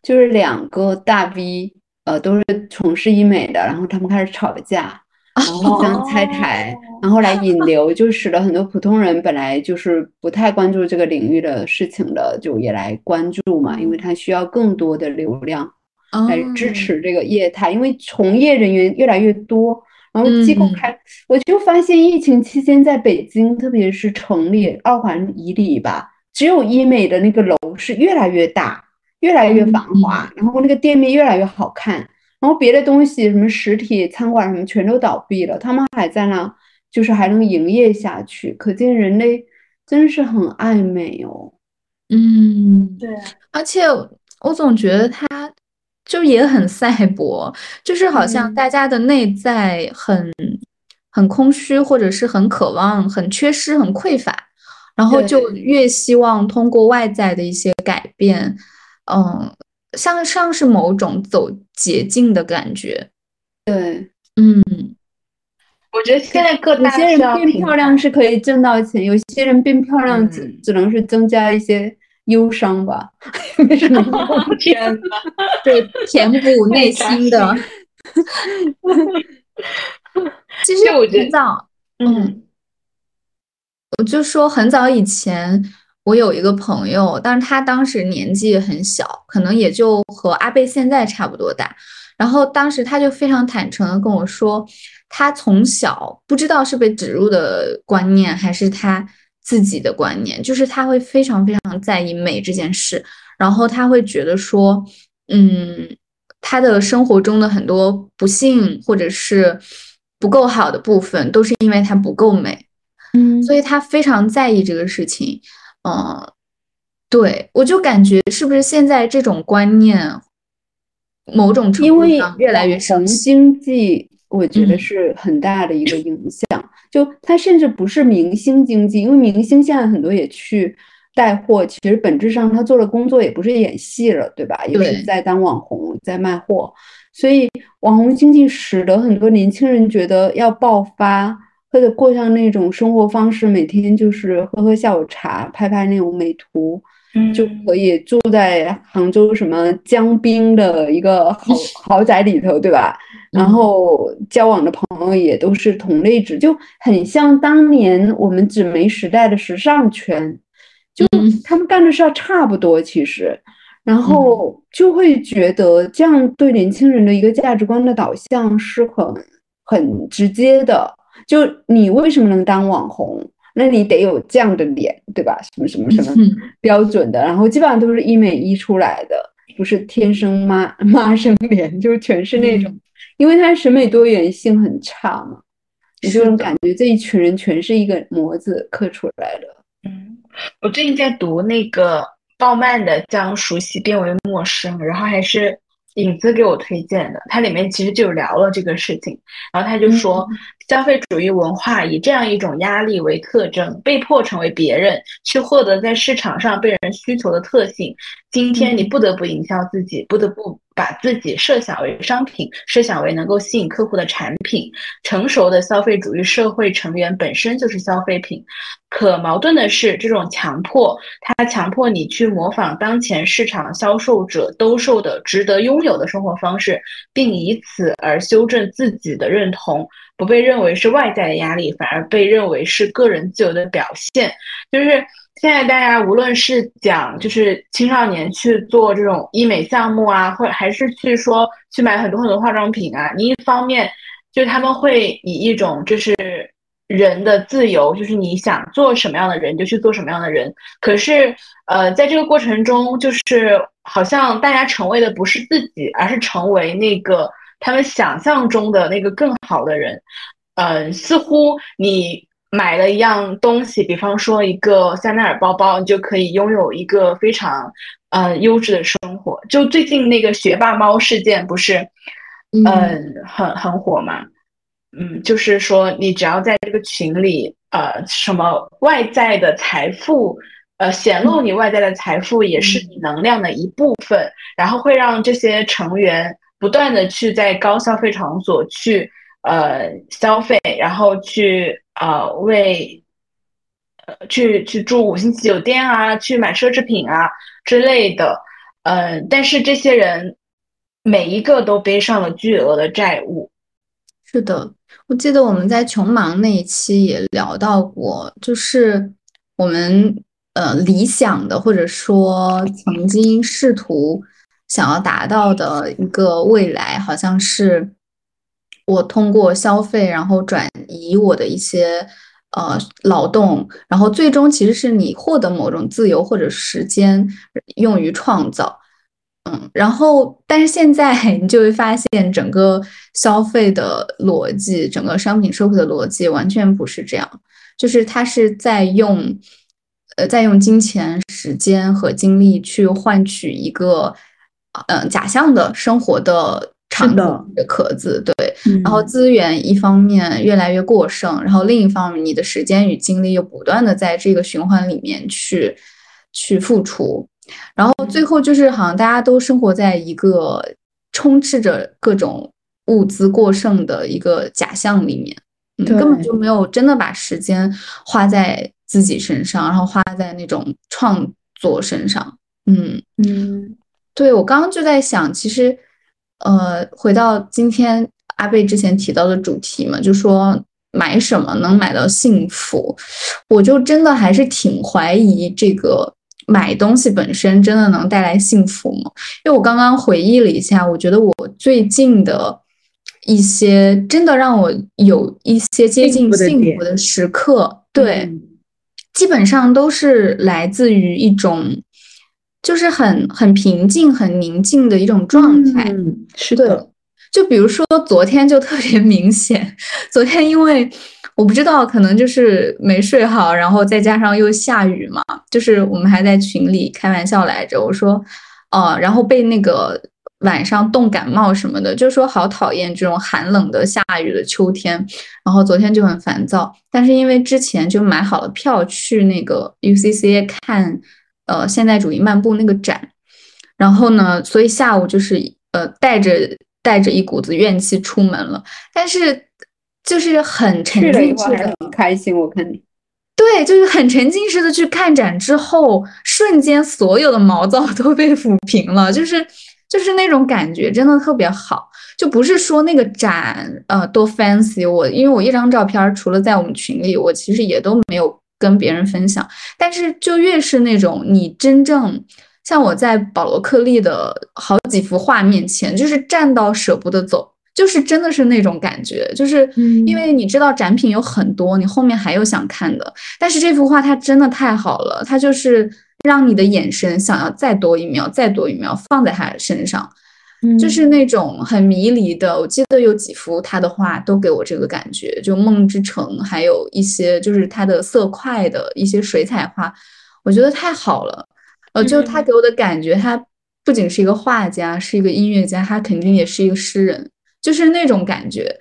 就是两个大 V。呃，都是从事医美的，然后他们开始吵架，然后互相拆台，然后来引流，就使得很多普通人本来就是不太关注这个领域的事情的，就也来关注嘛，因为他需要更多的流量来支持这个业态，因为从业人员越来越多，然后机构开，我就发现疫情期间在北京，特别是城里二环以里吧，只有医美的那个楼是越来越大。越来越繁华，然后那个店面越来越好看，然后别的东西什么实体餐馆什么全都倒闭了，他们还在那，就是还能营业下去，可见人类真是很爱美哦。嗯，对，而且我总觉得他就也很赛博，就是好像大家的内在很很空虚，或者是很渴望、很缺失、很匮乏，然后就越希望通过外在的一些改变。嗯，像像是某种走捷径的感觉。对，嗯，我觉得现在各大有些人变漂亮是可以挣到钱，有些人变漂亮只只能是增加一些忧伤吧。为什么？天呐，对，填补 内心的。其实我觉得，嗯，我就说很早以前。我有一个朋友，但是他当时年纪很小，可能也就和阿贝现在差不多大。然后当时他就非常坦诚的跟我说，他从小不知道是被植入的观念，还是他自己的观念，就是他会非常非常在意美这件事。然后他会觉得说，嗯，他的生活中的很多不幸或者是不够好的部分，都是因为他不够美。嗯，所以他非常在意这个事情。嗯，对，我就感觉是不是现在这种观念，某种程度上越来越成经济，我觉得是很大的一个影响。就它甚至不是明星经济，因为明星现在很多也去带货，其实本质上他做的工作也不是演戏了，对吧？也是在当网红，在卖货。所以网红经济使得很多年轻人觉得要爆发。或者过上那种生活方式，每天就是喝喝下午茶，拍拍那种美图，就可以住在杭州什么江滨的一个豪 豪宅里头，对吧？然后交往的朋友也都是同类值，就很像当年我们纸媒时代的时尚圈，就他们干的事儿差不多，其实，然后就会觉得这样对年轻人的一个价值观的导向是很很直接的。就你为什么能当网红？那你得有这样的脸，对吧？什么什么什么标准的？然后基本上都是医美医出来的，不是天生妈妈生脸，就全是那种，因为他审美多元性很差嘛，你就能感觉这一群人全是一个模子刻出来的。嗯，我最近在读那个鲍曼的《将熟悉变为陌生》，然后还是影子给我推荐的，它里面其实就聊了这个事情，然后他就说。消费主义文化以这样一种压力为特征，被迫成为别人，去获得在市场上被人需求的特性。今天你不得不营销自己，不得不把自己设想为商品，设想为能够吸引客户的产品。成熟的消费主义社会成员本身就是消费品。可矛盾的是，这种强迫，它强迫你去模仿当前市场销售者兜售的值得拥有的生活方式，并以此而修正自己的认同，不被认为是外在的压力，反而被认为是个人自由的表现。就是。现在大家无论是讲就是青少年去做这种医美项目啊，或还是去说去买很多很多化妆品啊，你一方面就他们会以一种就是人的自由，就是你想做什么样的人就去做什么样的人。可是呃，在这个过程中，就是好像大家成为的不是自己，而是成为那个他们想象中的那个更好的人。嗯，似乎你。买了一样东西，比方说一个香奈儿包包，你就可以拥有一个非常呃优质的生活。就最近那个学霸猫事件不是，嗯，很很火嘛。嗯，就是说你只要在这个群里，呃，什么外在的财富，呃，显露你外在的财富也是你能量的一部分，然后会让这些成员不断的去在高消费场所去呃消费，然后去。呃，为呃去去住五星级酒店啊，去买奢侈品啊之类的，嗯，但是这些人每一个都背上了巨额的债务。是的，我记得我们在穷忙那一期也聊到过，就是我们呃理想的或者说曾经试图想要达到的一个未来，好像是。我通过消费，然后转移我的一些呃劳动，然后最终其实是你获得某种自由或者时间用于创造，嗯，然后但是现在 你就会发现整个消费的逻辑，整个商品社会的逻辑完全不是这样，就是它是在用呃在用金钱、时间和精力去换取一个嗯假象的生活的。长的壳子，对，然后。资源一方面越来越过剩，然后另一方面你的时间与精力又不断的在这个循环里面去去付出，然后最后就是好像大家都生活在一个充斥着各种物资过剩的一个假象里面，根本就没有真的把时间花在自己身上，然后花在那种创作身上。嗯。嗯，对我刚刚就在想，其实。呃，回到今天阿贝之前提到的主题嘛，就说买什么能买到幸福，我就真的还是挺怀疑这个买东西本身真的能带来幸福吗？因为我刚刚回忆了一下，我觉得我最近的一些真的让我有一些接近幸福的时刻，对，基本上都是来自于一种。就是很很平静、很宁静的一种状态。嗯，是的。就比如说昨天就特别 明显，昨天因为我不知道，可能就是没睡好，然后再加上又下雨嘛，就是我们还在群里开玩笑来着，我说，呃，然后被那个晚上冻感冒什么的，就说好讨厌这种寒冷的下雨的秋天。然后昨天就很烦躁，但是因为之前就买好了票去那个 UCCA 看。呃，现代主义漫步那个展，然后呢，所以下午就是呃带着带着一股子怨气出门了，但是就是很沉浸式的，很开心。我看你，对，就是很沉浸式的去看展之后，瞬间所有的毛躁 都被抚平了，就是就是那种感觉，真的特别好。就不是说那个展呃多 fancy，我因为我一张照片，除了在我们群里，我其实也都没有。跟别人分享，但是就越是那种你真正像我在保罗克利的好几幅画面前，就是站到舍不得走，就是真的是那种感觉，就是因为你知道展品有很多，你后面还有想看的，但是这幅画它真的太好了，它就是让你的眼神想要再多一秒，再多一秒放在他身上。就是那种很迷离的，我记得有几幅他的画都给我这个感觉，就《梦之城》，还有一些就是他的色块的一些水彩画，我觉得太好了。呃，就他给我的感觉，他不仅是一个画家，是一个音乐家，他肯定也是一个诗人，就是那种感觉。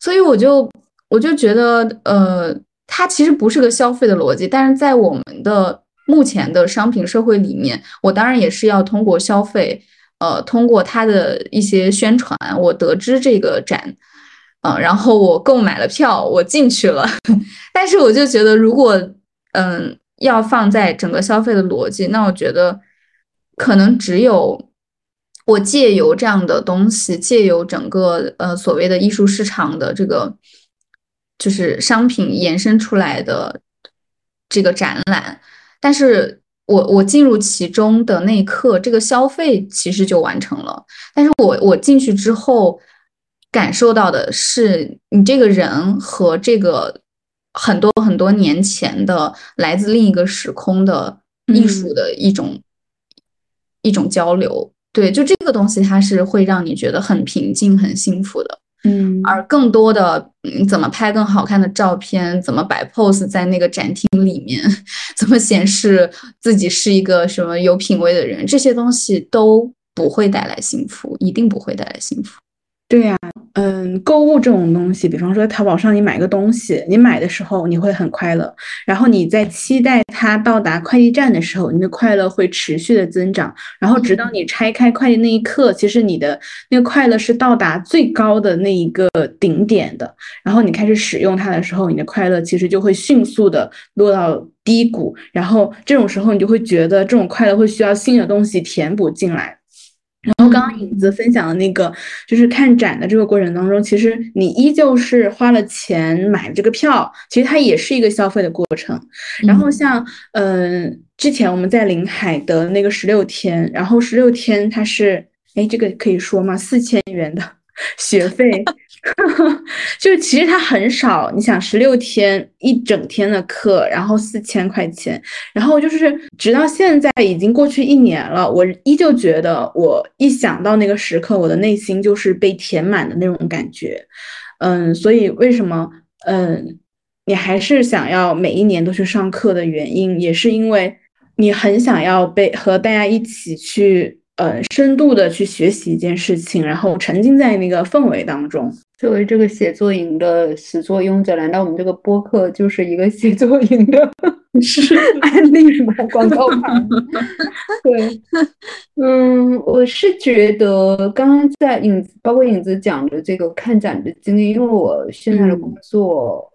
所以我就我就觉得，呃，它其实不是个消费的逻辑，但是在我们的目前的商品社会里面，我当然也是要通过消费，呃，通过他的一些宣传，我得知这个展，嗯，然后我购买了票，我进去了。但是我就觉得，如果嗯要放在整个消费的逻辑，那我觉得可能只有。我借由这样的东西，借由整个呃所谓的艺术市场的这个，就是商品延伸出来的这个展览，但是我我进入其中的那一刻，这个消费其实就完成了。但是我我进去之后，感受到的是你这个人和这个很多很多年前的来自另一个时空的艺术的一种一种交流。对，就这个东西，它是会让你觉得很平静、很幸福的。嗯，而更多的，嗯，怎么拍更好看的照片，怎么摆 pose 在那个展厅里面，怎么显示自己是一个什么有品位的人，这些东西都不会带来幸福，一定不会带来幸福。对呀，嗯，购物这种东西，比方说淘宝上你买个东西，你买的时候你会很快乐，然后你在期待它到达快递站的时候，你的快乐会持续的增长，然后直到你拆开快递那一刻，其实你的那个快乐是到达最高的那一个顶点的，然后你开始使用它的时候，你的快乐其实就会迅速的落到低谷，然后这种时候你就会觉得这种快乐会需要新的东西填补进来。然后刚刚影子分享的那个，就是看展的这个过程当中，其实你依旧是花了钱买这个票，其实它也是一个消费的过程。然后像，嗯，之前我们在临海的那个十六天，然后十六天它是，哎，这个可以说吗？四千元的 学费。就是其实它很少，你想十六天一整天的课，然后四千块钱，然后就是直到现在已经过去一年了，我依旧觉得我一想到那个时刻，我的内心就是被填满的那种感觉。嗯，所以为什么嗯你还是想要每一年都去上课的原因，也是因为你很想要被和大家一起去呃深度的去学习一件事情，然后沉浸在那个氛围当中。作为这个写作营的始作俑者，难道我们这个播客就是一个写作营的 是 案例吗？广告牌。对，嗯，我是觉得刚刚在影子，包括影子讲的这个看展的经历，因为我现在的工作，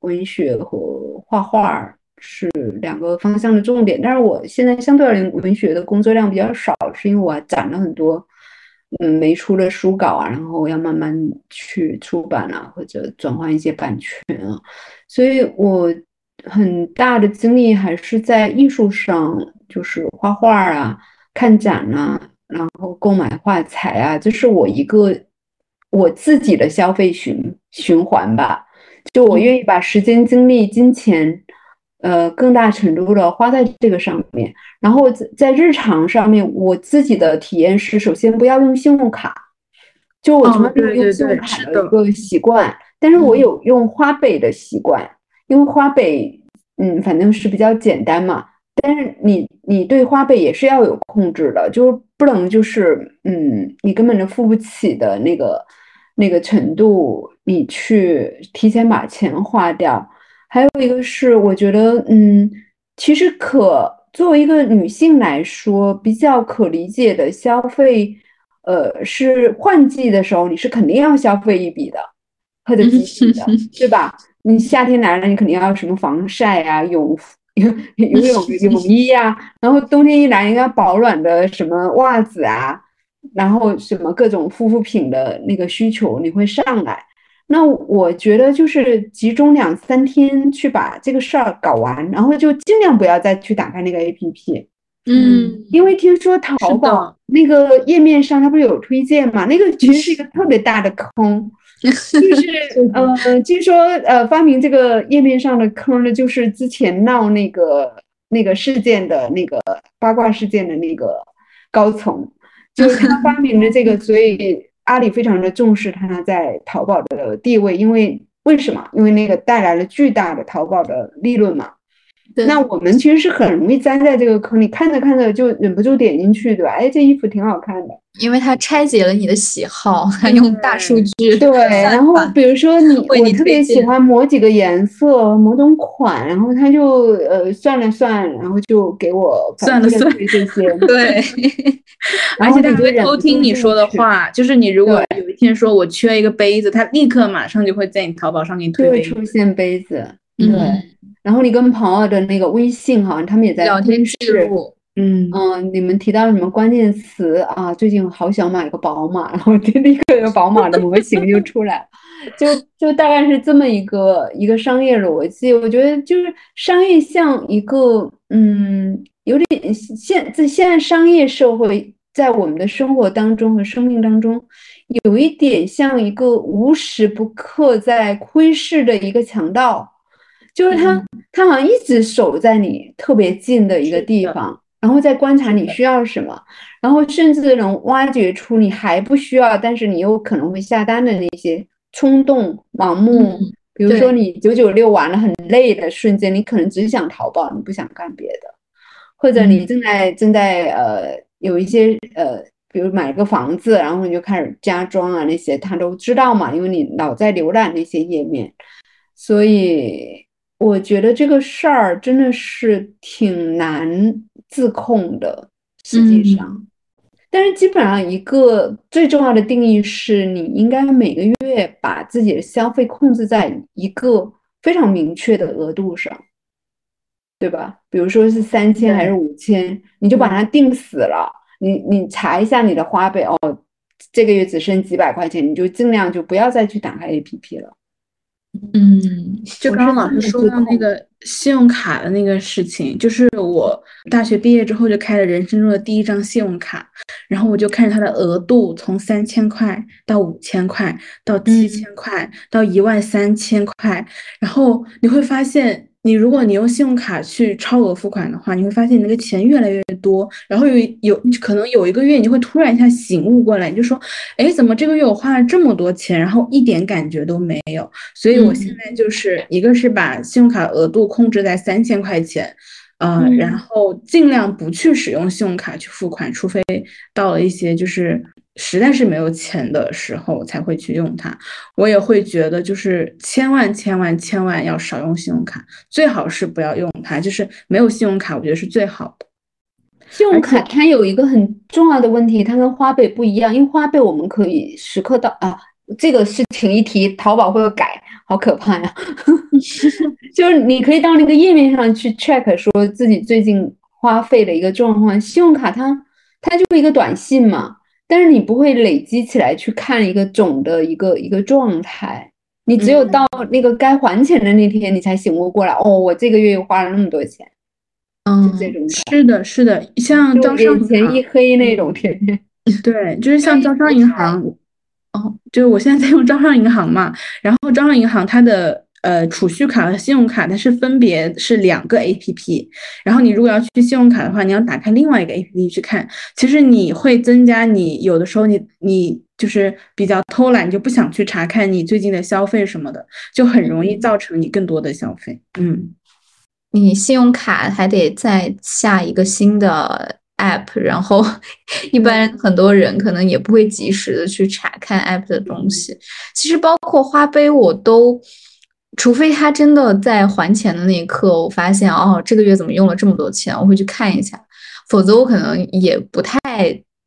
文学和画画是两个方向的重点，但是我现在相对而言文学的工作量比较少，是因为我攒了很多。嗯，没出的书稿啊，然后要慢慢去出版啊，或者转换一些版权啊，所以我很大的精力还是在艺术上，就是画画啊、看展啊，然后购买画材啊，这是我一个我自己的消费循循环吧。就我愿意把时间、精力、金钱。呃，更大程度的花在这个上面，然后在在日常上面，我自己的体验是，首先不要用信用卡，就我从来没有用信用卡的一个习惯，但是我有用花呗的习惯，因为花呗，嗯，反正是比较简单嘛。但是你你对花呗也是要有控制的，就是不能就是，嗯，你根本就付不起的那个那个程度，你去提前把钱花掉。还有一个是，我觉得，嗯，其实可作为一个女性来说，比较可理解的消费，呃，是换季的时候，你是肯定要消费一笔的，或者几笔的，对吧？你夏天来了，你肯定要什么防晒啊、泳游 游泳泳衣呀，然后冬天一来，应该保暖的什么袜子啊，然后什么各种护肤品的那个需求，你会上来。那我觉得就是集中两三天去把这个事儿搞完，然后就尽量不要再去打开那个 APP。嗯，因为听说淘宝那个页面上它不是有推荐嘛？那个其实是一个特别大的坑，就是呃，据说呃发明这个页面上的坑的，就是之前闹那个那个事件的那个八卦事件的那个高层，就是他发明的这个，所以。阿里非常的重视它在淘宝的地位，因为为什么？因为那个带来了巨大的淘宝的利润嘛。那我们其实是很容易栽在这个坑里，看着看着就忍不住点进去，对吧？哎，这衣服挺好看的，因为它拆解了你的喜好，它用大数据。对，然后比如说你，我特别喜欢某几个颜色、某种款，然后他就呃算了算，然后就给我算了算这些。对，而且他会偷听你说的话，就是你如果有一天说我缺一个杯子，他立刻马上就会在你淘宝上给你推会出现杯子，对。然后你跟朋友的那个微信好像他们也在聊天记录，嗯嗯，你们提到什么关键词啊？最近好想买个宝马，然后立刻有宝马的模型就出来，就就大概是这么一个一个商业逻辑。我觉得就是商业像一个嗯，有点现在现在商业社会在我们的生活当中和生命当中，有一点像一个无时不刻在窥视的一个强盗。就是他，他好像一直守在你特别近的一个地方，然后在观察你需要什么，然后甚至能挖掘出你还不需要，但是你又可能会下单的那些冲动、盲目。比如说你九九六完了很累的瞬间，你可能只想淘宝，你不想干别的，或者你正在正在呃有一些呃，比如买个房子，然后你就开始家装啊那些，他都知道嘛，因为你老在浏览那些页面，所以。我觉得这个事儿真的是挺难自控的，实际上，但是基本上一个最重要的定义是你应该每个月把自己的消费控制在一个非常明确的额度上，对吧？比如说是三千还是五千，你就把它定死了。你你查一下你的花呗哦，这个月只剩几百块钱，你就尽量就不要再去打开 APP 了。嗯，就刚刚老师说到那个信用卡的那个事情，就是我大学毕业之后就开了人生中的第一张信用卡，然后我就看着它的额度从三千块到五千块到七千块到一万三千块，然后你会发现。你如果你用信用卡去超额付款的话，你会发现你那个钱越来越多，然后有有可能有一个月你会突然一下醒悟过来，你就说，哎，怎么这个月我花了这么多钱，然后一点感觉都没有？所以我现在就是一个是把信用卡额度控制在三千块钱，呃，然后尽量不去使用信用卡去付款，除非到了一些就是。实在是没有钱的时候才会去用它，我也会觉得就是千万千万千万要少用信用卡，最好是不要用它，就是没有信用卡，我觉得是最好的。信用卡它有一个很重要的问题，它跟花呗不一样，因为花呗我们可以时刻到啊，这个事情一提，淘宝会改，好可怕呀！就是你可以到那个页面上去 check，说自己最近花费的一个状况。信用卡它它就是一个短信嘛。但是你不会累积起来去看一个总的一个一个状态，你只有到那个该还钱的那天，你才醒悟过来。哦，我这个月又花了那么多钱。嗯，这种是的，是的，像招商前一黑那种天天。对，就是像招商银行。哦，就是我现在在用招商银行嘛，然后招商银行它的。呃，储蓄卡和信用卡它是分别是两个 A P P，然后你如果要去信用卡的话，你要打开另外一个 A P P 去看。其实你会增加你有的时候你你就是比较偷懒，你就不想去查看你最近的消费什么的，就很容易造成你更多的消费。嗯，你信用卡还得再下一个新的 App，然后 一般很多人可能也不会及时的去查看 App 的东西。其实包括花呗，我都。除非他真的在还钱的那一刻，我发现哦，这个月怎么用了这么多钱，我会去看一下，否则我可能也不太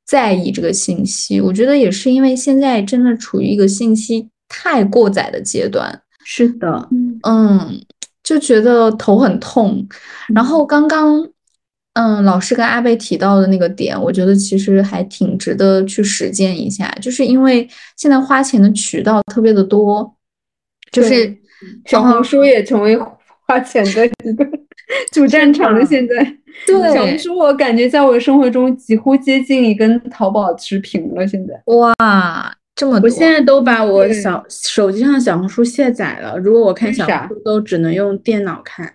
在意这个信息。我觉得也是因为现在真的处于一个信息太过载的阶段。是的，嗯，就觉得头很痛。然后刚刚，嗯，老师跟阿贝提到的那个点，我觉得其实还挺值得去实践一下，就是因为现在花钱的渠道特别的多，就是。小红书也成为花钱的一个 主战场了。现在，对小红书，我感觉在我的生活中几乎接近跟淘宝持平了。现在，哇，这么多！我现在都把我小手机上的小红书卸载了。如果我看小红书，都只能用电脑看。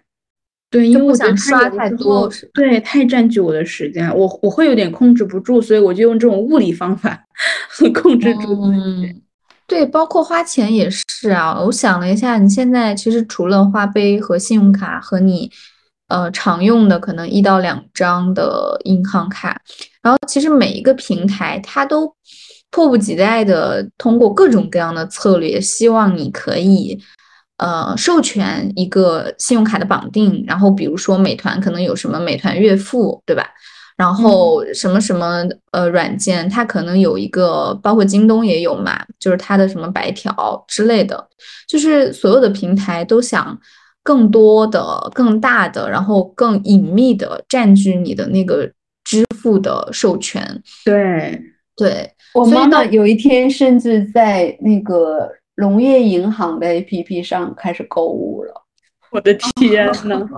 对，因为我想刷太多，对，太占据我的时间，我我会有点控制不住，所以我就用这种物理方法 控制住自己。对，包括花钱也是啊。我想了一下，你现在其实除了花呗和信用卡和你呃常用的可能一到两张的银行卡，然后其实每一个平台它都迫不及待的通过各种各样的策略，希望你可以呃授权一个信用卡的绑定，然后比如说美团可能有什么美团月付，对吧？然后什么什么呃软件，它可能有一个，包括京东也有嘛，就是它的什么白条之类的，就是所有的平台都想更多的、更大的，然后更隐秘的占据你的那个支付的授权。对对，我妈妈有一天甚至在那个农业银行的 APP 上开始购物了。我的天 呐，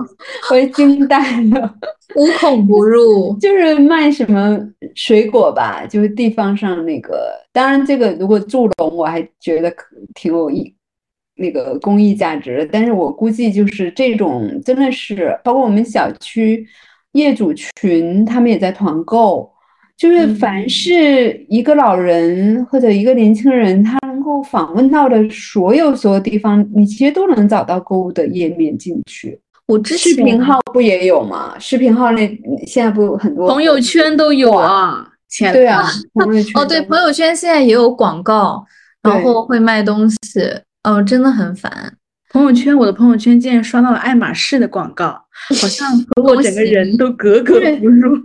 我惊呆了，无孔不入。就是卖什么水果吧，就是地方上那个。当然，这个如果助农，我还觉得挺有意那个公益价值。但是我估计就是这种，真的是包括我们小区业主群，他们也在团购。就是凡是一个老人或者一个年轻人，他能够访问到的所有所有地方，你其实都能找到购物的页面进去。我之前视频号不也有吗？视频号那现在不有很多朋友圈都有啊？对啊，朋友圈 哦，对，朋友圈现在也有广告，然后会卖东西，哦，真的很烦。朋友圈，我的朋友圈竟然刷到了爱马仕的广告，好像 和我整个人都格格不入。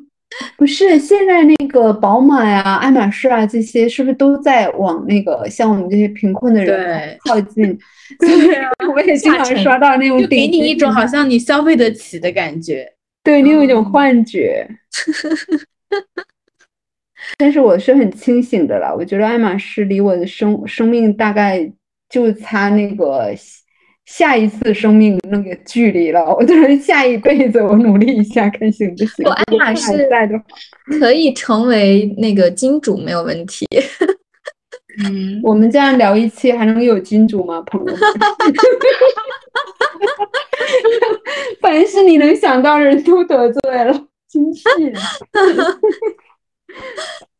不是现在那个宝马呀、爱马仕啊这些，是不是都在往那个像我们这些贫困的人靠近？对啊，我也经常刷到那种，就给你一种好像你消费得起的感觉，对你有一种幻觉。但是我是很清醒的了，我觉得爱马仕离我的生生命大概就差那个。下一次生命那个距离了，我就是 下一辈子我努力一下看行不行？可以成为那个金主没有问题。嗯，我们这样聊一期还能有金主吗，朋友们？凡是你能想到的人都得罪了，真气人。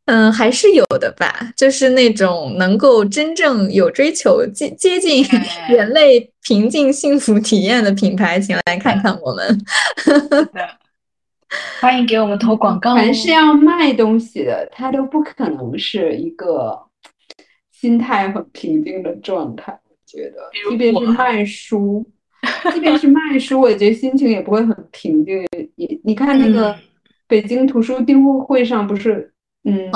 嗯，还是有的吧，就是那种能够真正有追求、接接近 人类平静幸福体验的品牌，请来看看我们。欢迎给我们投广告。凡是要卖东西的，他都不可能是一个心态很平静的状态。我觉得，即便是卖书，即便是卖书，我觉得心情也不会很平静。你你看那个北京图书订货会上不是？嗯，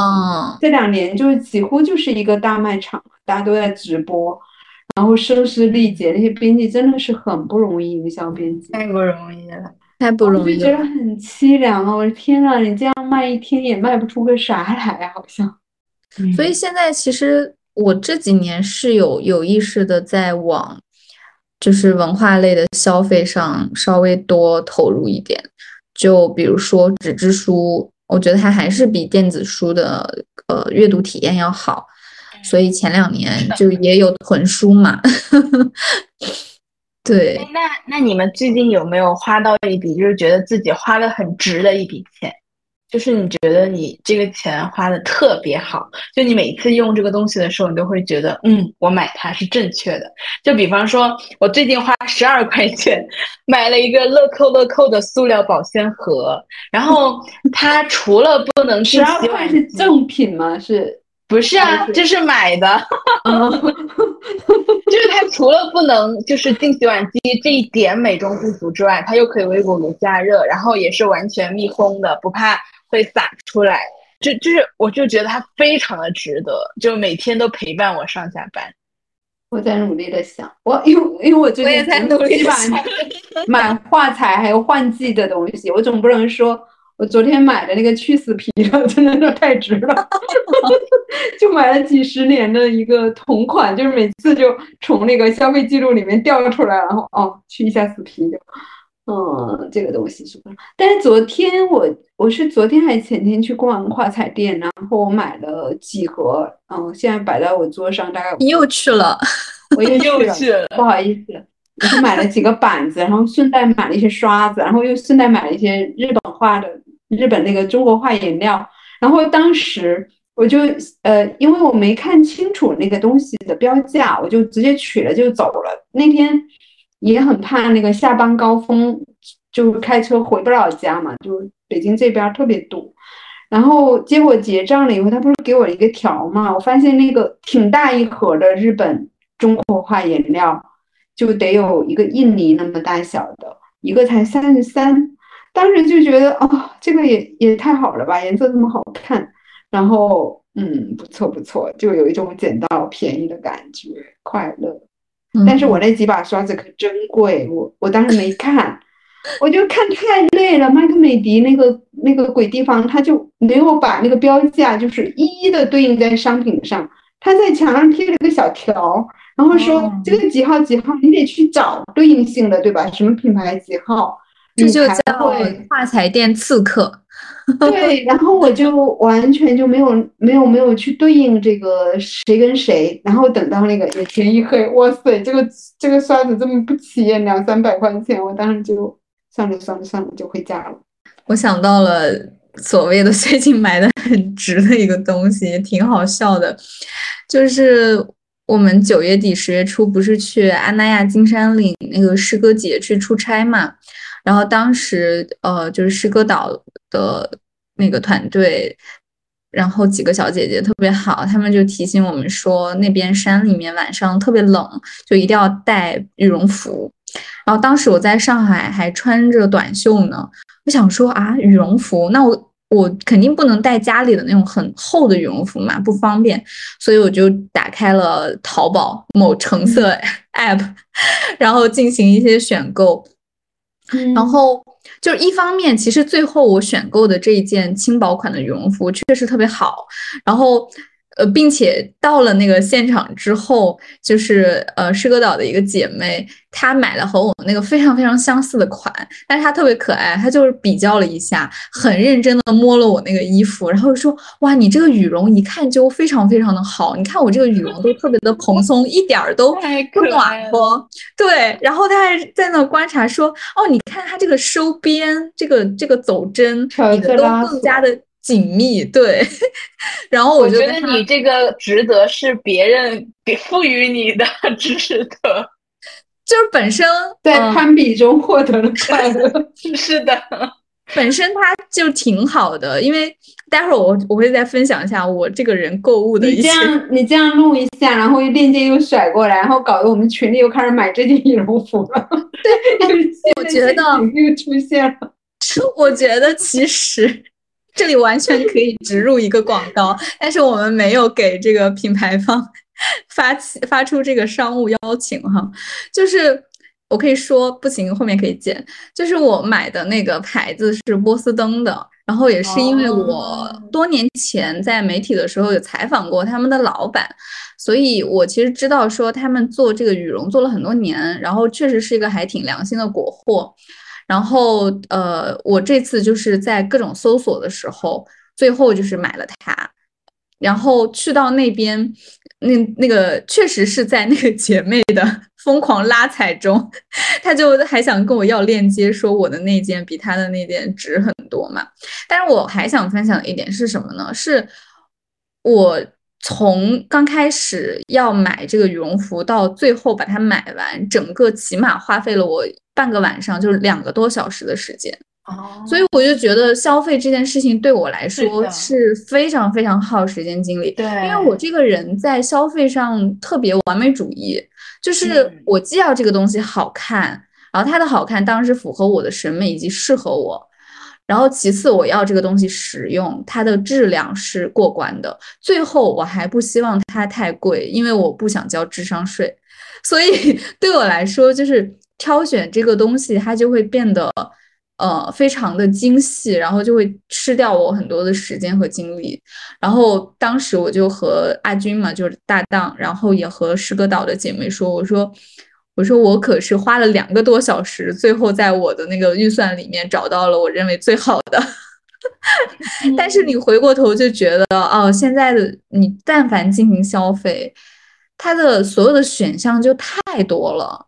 这两年就是几乎就是一个大卖场，大家都在直播，然后声嘶力竭，那些编辑真的是很不容易，营销编辑太不容易了，太不容易了，就觉得很凄凉啊！我的天呐，你这样卖一天也卖不出个啥来啊，好像。所以现在其实我这几年是有有意识的在往，就是文化类的消费上稍微多投入一点，就比如说纸质书。我觉得它还是比电子书的呃阅读体验要好，所以前两年就也有囤书嘛。对，那那你们最近有没有花到一笔，就是觉得自己花的很值的一笔钱？就是你觉得你这个钱花的特别好，就你每次用这个东西的时候，你都会觉得，嗯，我买它是正确的。就比方说，我最近花十二块钱买了一个乐扣乐扣的塑料保鲜盒，然后它除了不能十二块是正品吗？是不是啊？这是买的，就是它除了不能就是进洗碗机这一点美中不足之外，它又可以微波炉加热，然后也是完全密封的，不怕。会洒出来，就就是我就觉得它非常的值得，就每天都陪伴我上下班。我在努力的想，我因为因为我最近在努力买买画材还有换季的东西，我总不能说我昨天买的那个去死皮了，真的是太值了，就买了几十年的一个同款，就是每次就从那个消费记录里面调出来，然后哦去一下死皮就。嗯，这个东西是吧？但是昨天我我是昨天还是前天去逛画材店，然后我买了几盒，嗯，现在摆在我桌上，大概你又去了，我又去了，不好意思，我是买了几个板子，然后顺带买了一些刷子，然后又顺带买了一些日本画的日本那个中国画颜料，然后当时我就呃，因为我没看清楚那个东西的标价，我就直接取了就走了。那天。也很怕那个下班高峰就开车回不了家嘛，就北京这边特别堵。然后结果结账了以后，他不是给我一个条嘛？我发现那个挺大一盒的日本中国化颜料，就得有一个印尼那么大小的，一个才三十三。当时就觉得哦，这个也也太好了吧，颜色这么好看。然后嗯，不错不错，就有一种捡到便宜的感觉，快乐。但是我那几把刷子可真贵，我我当时没看。我就看太累了，麦克美迪那个那个鬼地方，他就没有把那个标价就是一一的对应在商品上，他在墙上贴了个小条，然后说这个几号几号，你得去找对应性的，对吧？什么品牌几号，这就叫画彩店刺客。对，然后我就完全就没有没有没有去对应这个谁跟谁，然后等到那个眼前一黑，哇塞，这个这个刷子这么不起眼，两三百块钱，我当时就。算了算了算了，就回家了。我想到了所谓的最近买的很值的一个东西，也挺好笑的。就是我们九月底十月初不是去安那亚金山岭那个诗歌节去出差嘛？然后当时呃，就是诗歌岛的那个团队，然后几个小姐姐特别好，她们就提醒我们说，那边山里面晚上特别冷，就一定要带羽绒服。然后当时我在上海还穿着短袖呢，我想说啊，羽绒服，那我我肯定不能带家里的那种很厚的羽绒服嘛，不方便，所以我就打开了淘宝某橙色 app，然后进行一些选购，然后就是一方面，其实最后我选购的这一件轻薄款的羽绒服确实特别好，然后。呃，并且到了那个现场之后，就是呃，诗歌岛的一个姐妹，她买了和我们那个非常非常相似的款，但是她特别可爱，她就是比较了一下，很认真的摸了我那个衣服，然后说，哇，你这个羽绒一看就非常非常的好，你看我这个羽绒都特别的蓬松，一点儿都不暖和，对，然后她还在那观察说，哦，你看它这个收边，这个这个走针，你的都更加的。紧密对，然后我觉得你这个值得是别人给赋予你的 值得，就是本身在攀比中获得了快乐，是的，本身它就挺好的，因为待会儿我我会再分享一下我这个人购物的。你这样你这样弄一下，然后链接又甩过来，然后搞得我们群里又开始买这件羽绒服了。对，我觉得又出现了，我觉得其实。这里完全可以植入一个广告，但是我们没有给这个品牌方 发起发出这个商务邀请哈。就是我可以说不行，后面可以剪。就是我买的那个牌子是波司登的，然后也是因为我多年前在媒体的时候有采访过他们的老板，所以我其实知道说他们做这个羽绒做了很多年，然后确实是一个还挺良心的国货。然后，呃，我这次就是在各种搜索的时候，最后就是买了它。然后去到那边，那那个确实是在那个姐妹的疯狂拉踩中，她就还想跟我要链接，说我的那件比她的那件值很多嘛。但是我还想分享一点是什么呢？是我从刚开始要买这个羽绒服到最后把它买完，整个起码花费了我。半个晚上就是两个多小时的时间，哦，所以我就觉得消费这件事情对我来说是非常非常耗时间精力。对，因为我这个人在消费上特别完美主义，就是我既要这个东西好看，然后它的好看当然是符合我的审美以及适合我，然后其次我要这个东西使用，它的质量是过关的，最后我还不希望它太贵，因为我不想交智商税，所以 对我来说就是。挑选这个东西，它就会变得呃非常的精细，然后就会吃掉我很多的时间和精力。然后当时我就和阿军嘛，就是搭档，然后也和诗歌岛的姐妹说，我说我说我可是花了两个多小时，最后在我的那个预算里面找到了我认为最好的。但是你回过头就觉得，哦，现在的你但凡进行消费，它的所有的选项就太多了。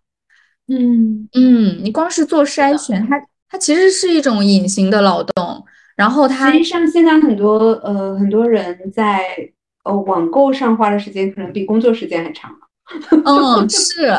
嗯嗯，你光是做筛选，它它其实是一种隐形的劳动。然后它实际上现在很多呃很多人在呃网购上花的时间可能比工作时间还长。嗯，是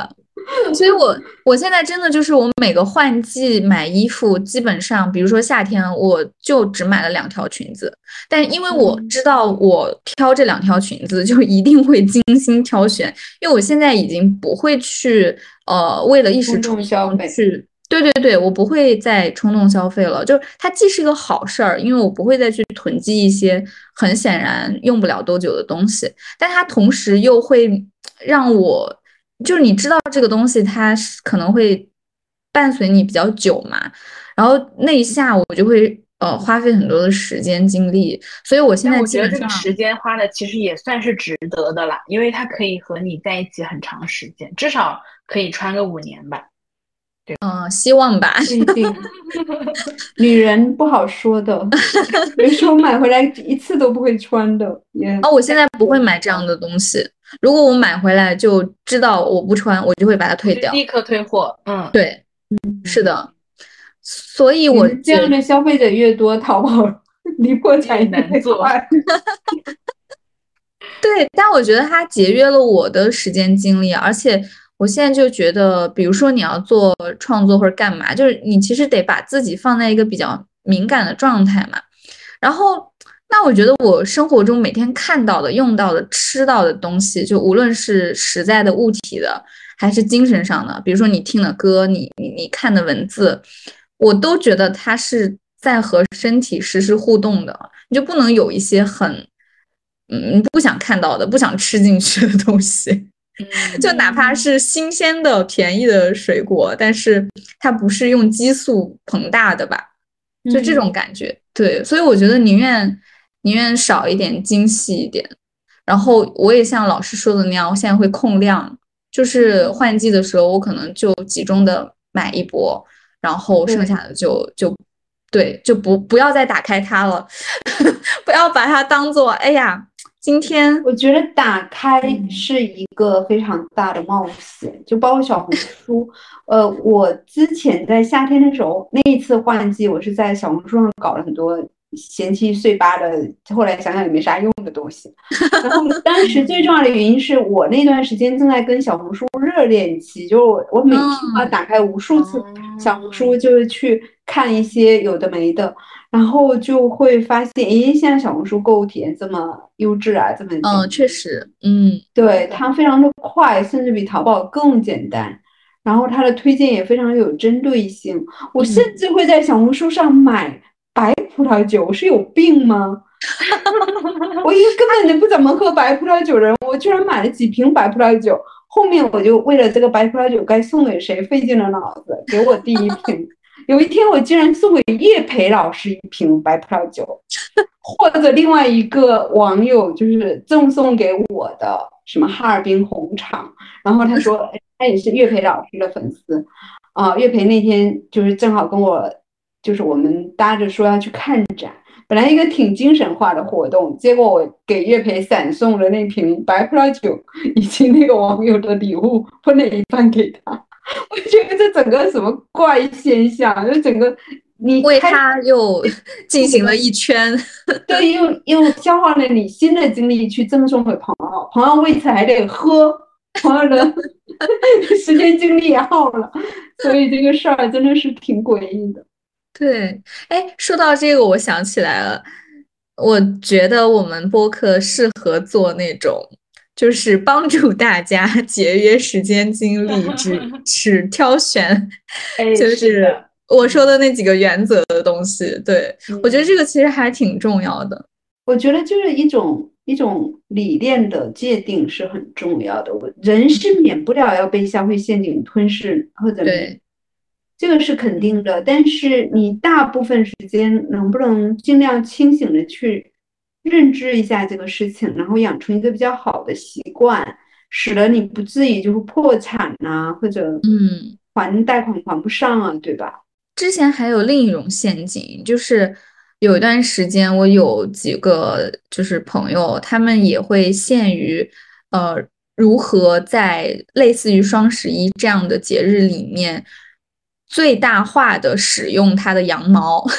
所以我我现在真的就是我每个换季买衣服，基本上比如说夏天，我就只买了两条裙子，但因为我知道我挑这两条裙子就一定会精心挑选，因为我现在已经不会去呃为了一时冲动去。对对对，我不会再冲动消费了。就是它既是一个好事儿，因为我不会再去囤积一些很显然用不了多久的东西，但它同时又会让我，就是你知道这个东西它是可能会伴随你比较久嘛，然后那一下我就会呃花费很多的时间精力，所以我现在我觉得这个时间花的其实也算是值得的啦，因为它可以和你在一起很长时间，至少可以穿个五年吧。嗯，希望吧。不一定，女人不好说的。有时候买回来一次都不会穿的。哦，我现在不会买这样的东西。如果我买回来就知道我不穿，我就会把它退掉，立刻退货。嗯，对，嗯，是的。所以，我这样的消费者越多，淘宝 离破产难做。对，但我觉得它节约了我的时间精力，而且。我现在就觉得，比如说你要做创作或者干嘛，就是你其实得把自己放在一个比较敏感的状态嘛。然后，那我觉得我生活中每天看到的、用到的、吃到的东西，就无论是实在的物体的，还是精神上的，比如说你听的歌、你你你看的文字，我都觉得它是在和身体实时互动的。你就不能有一些很嗯不想看到的、不想吃进去的东西。就哪怕是新鲜的、便宜的水果，但是它不是用激素膨大的吧？就这种感觉，对，所以我觉得宁愿宁愿少一点，精细一点。然后我也像老师说的那样，我现在会控量，就是换季的时候，我可能就集中的买一波，然后剩下的就就对，就不不要再打开它了，不要把它当做哎呀。今天我觉得打开是一个非常大的冒险，就包括小红书。呃，我之前在夏天的时候，那一次换季，我是在小红书上搞了很多闲七碎八的，后来想想也没啥用的东西。然后当时最重要的原因是我那段时间正在跟小红书热恋期，就我每天要打开无数次小红书，就是去看一些有的没的。然后就会发现，诶，现在小红书购物体验这么优质啊，这么嗯，确实，嗯，对，它非常的快，甚至比淘宝更简单。然后它的推荐也非常有针对性。我甚至会在小红书上买白葡萄酒，我是有病吗？我一个根本就不怎么喝白葡萄酒的人，我居然买了几瓶白葡萄酒。后面我就为了这个白葡萄酒该送给谁费尽了脑子，给我第一瓶。有一天，我竟然送给叶培老师一瓶白葡萄酒，或者另外一个网友就是赠送给我的什么哈尔滨红肠，然后他说他也是岳培老师的粉丝，啊，岳培那天就是正好跟我，就是我们搭着说要去看展，本来一个挺精神化的活动，结果我给岳培散送了那瓶白葡萄酒以及那个网友的礼物，分了一半给他。我觉得这整个什么怪现象，就整个你为他又 进行了一圈，对，又又消耗了你新的精力去赠送给朋友，朋友为此还得喝，朋友的 时间精力也耗了，所以这个事儿真的是挺诡异的。对，哎，说到这个，我想起来了，我觉得我们播客适合做那种。就是帮助大家 节约时间精力，只 只挑选，就是我说的那几个原则的东西。对我觉得这个其实还挺重要的。我觉得就是一种一种理念的界定是很重要的。我人是免不了要被消费陷阱吞噬，或者对，这个是肯定的。但是你大部分时间能不能尽量清醒的去？认知一下这个事情，然后养成一个比较好的习惯，使得你不至于就是破产呐，或者嗯还贷款还不上啊，对吧？之前还有另一种陷阱，就是有一段时间我有几个就是朋友，他们也会陷于呃如何在类似于双十一这样的节日里面最大化的使用它的羊毛。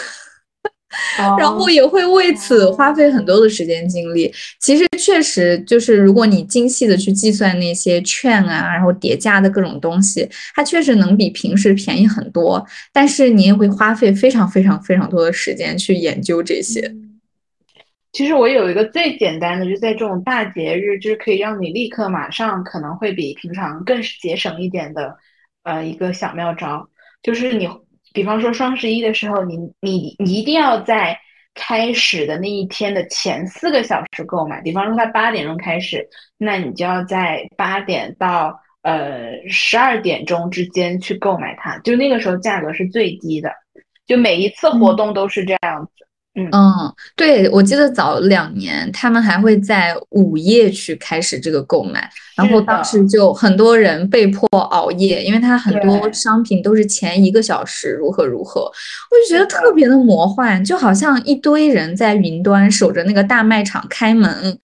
然后也会为此花费很多的时间精力。其实确实就是，如果你精细的去计算那些券啊，然后叠加的各种东西，它确实能比平时便宜很多。但是你也会花费非常非常非常多的时间去研究这些。其实我有一个最简单的，就在这种大节日，就是可以让你立刻马上可能会比平常更节省一点的，呃，一个小妙招，就是你。比方说双十一的时候，你你你一定要在开始的那一天的前四个小时购买。比方说它八点钟开始，那你就要在八点到呃十二点钟之间去购买它，就那个时候价格是最低的。就每一次活动都是这样子。嗯，对，我记得早两年他们还会在午夜去开始这个购买，然后当时就很多人被迫熬夜，因为它很多商品都是前一个小时如何如何，我就觉得特别的魔幻，就好像一堆人在云端守着那个大卖场开门，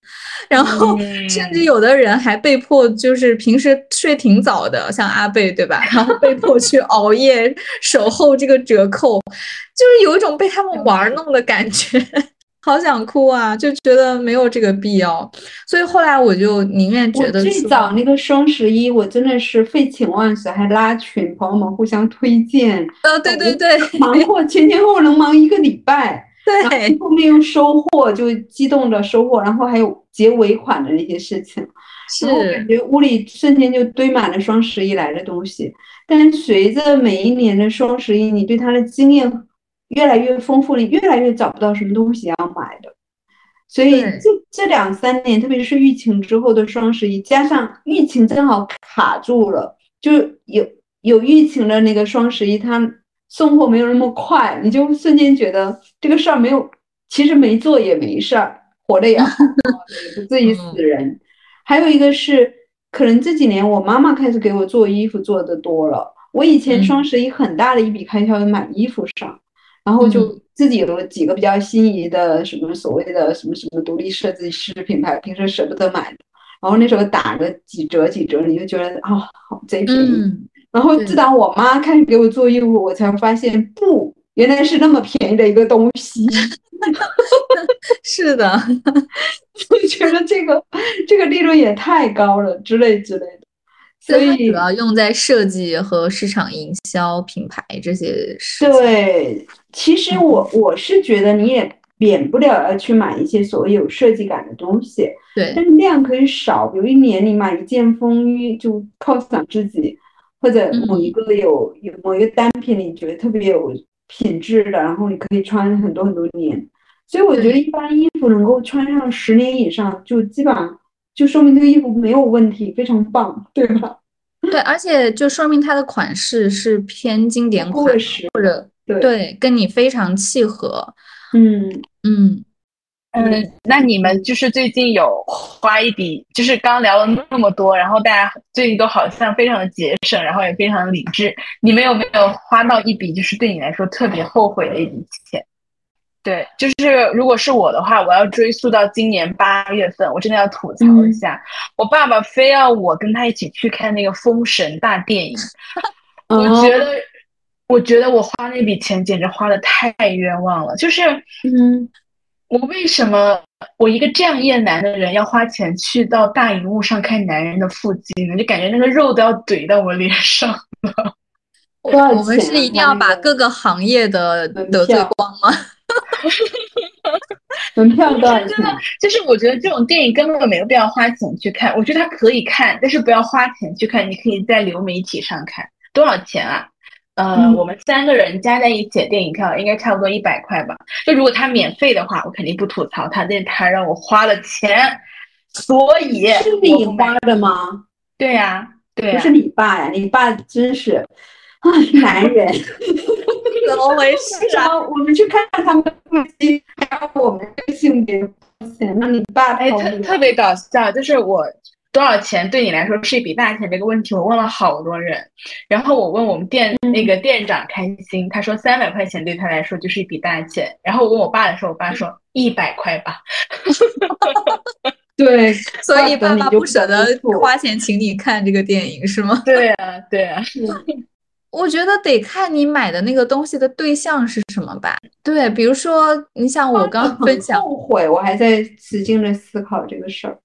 然后甚至有的人还被迫就是平时睡挺早的，像阿贝对吧？然后被迫去熬夜守候这个折扣。就是有一种被他们 玩弄的感觉，好想哭啊！就觉得没有这个必要，所以后来我就宁愿觉得最早那个双十一，我真的是废寝忘食，还拉群朋友们互相推荐。呃，对对对，忙活前前后能忙一个礼拜。对，后面又收货，就激动的收货，然后还有结尾款的那些事情，是感觉屋里瞬间就堆满了双十一来的东西。但随着每一年的双十一，你对它的经验。越来越丰富了，越来越找不到什么东西要买的，所以这这两三年，特别是疫情之后的双十一，加上疫情正好卡住了，就有有疫情的那个双十一，它送货没有那么快，你就瞬间觉得这个事儿没有，其实没做也没事儿，活得也好，也 不至于死人。还有一个是，可能这几年我妈妈开始给我做衣服做的多了，我以前双十一很大的一笔开销买衣服上。然后就自己有几个比较心仪的什么所谓的什么什么独立设计师品牌，平时舍不得买的，然后那时候打个几折几折，你就觉得啊，好贼便宜。然后自打我妈开始给我做衣服，我才发现不，原来是那么便宜的一个东西。是的，就觉得这个这个利润也太高了之类之类的。所以主要用在设计和市场营销、品牌这些。对，其实我我是觉得你也免不了要去买一些所谓有设计感的东西。对，但是量可以少，比如一年你买一件风衣就犒赏自己，或者某一个有有某一个单品你觉得特别有品质的，然后你可以穿很多很多年。所以我觉得一般衣服能够穿上十年以上，就基本上。就说明这个衣服没有问题，非常棒，对吧？对，而且就说明它的款式是偏经典款，或者对跟你非常契合。嗯嗯嗯，那你们就是最近有花一笔，就是刚聊了那么多，然后大家最近都好像非常的节省，然后也非常的理智。你们有没有花到一笔，就是对你来说特别后悔的一笔钱？对，就是如果是我的话，我要追溯到今年八月份，我真的要吐槽一下，我爸爸非要我跟他一起去看那个《封神》大电影，我觉得，我觉得我花那笔钱简直花的太冤枉了。就是，嗯，我为什么我一个这样厌男的人要花钱去到大荧幕上看男人的腹肌呢？就感觉那个肉都要怼到我脸上了。我们是一定要把各个行业的得罪光吗？门票多少钱？就是我觉得这种电影根本没有必要花钱去看。我觉得它可以看，但是不要花钱去看。你可以在流媒体上看。多少钱啊？呃，我们三个人加在一起电影票应该差不多一百块吧。就如果他免费的话，我肯定不吐槽他，但他让我花了钱，所以是你花的吗？对呀，对，不是你爸呀？你爸真是啊，男人。怎么回事啊？我们去看他们夫妻，还有我们这个性别钱，那你爸哎，特特别搞笑，就是我多少钱对你来说是一笔大钱这个问题，我问了好多人，然后我问我们店那个店长开心，他说三百块钱对他来说就是一笔大钱，然后我问我爸的时候，我爸说一百块吧。对，所以爸爸不舍得花钱请你看这个电影是吗？对啊，对啊。我觉得得看你买的那个东西的对象是什么吧。对，比如说你像我刚分享，后悔，我还在使劲的思考这个事儿。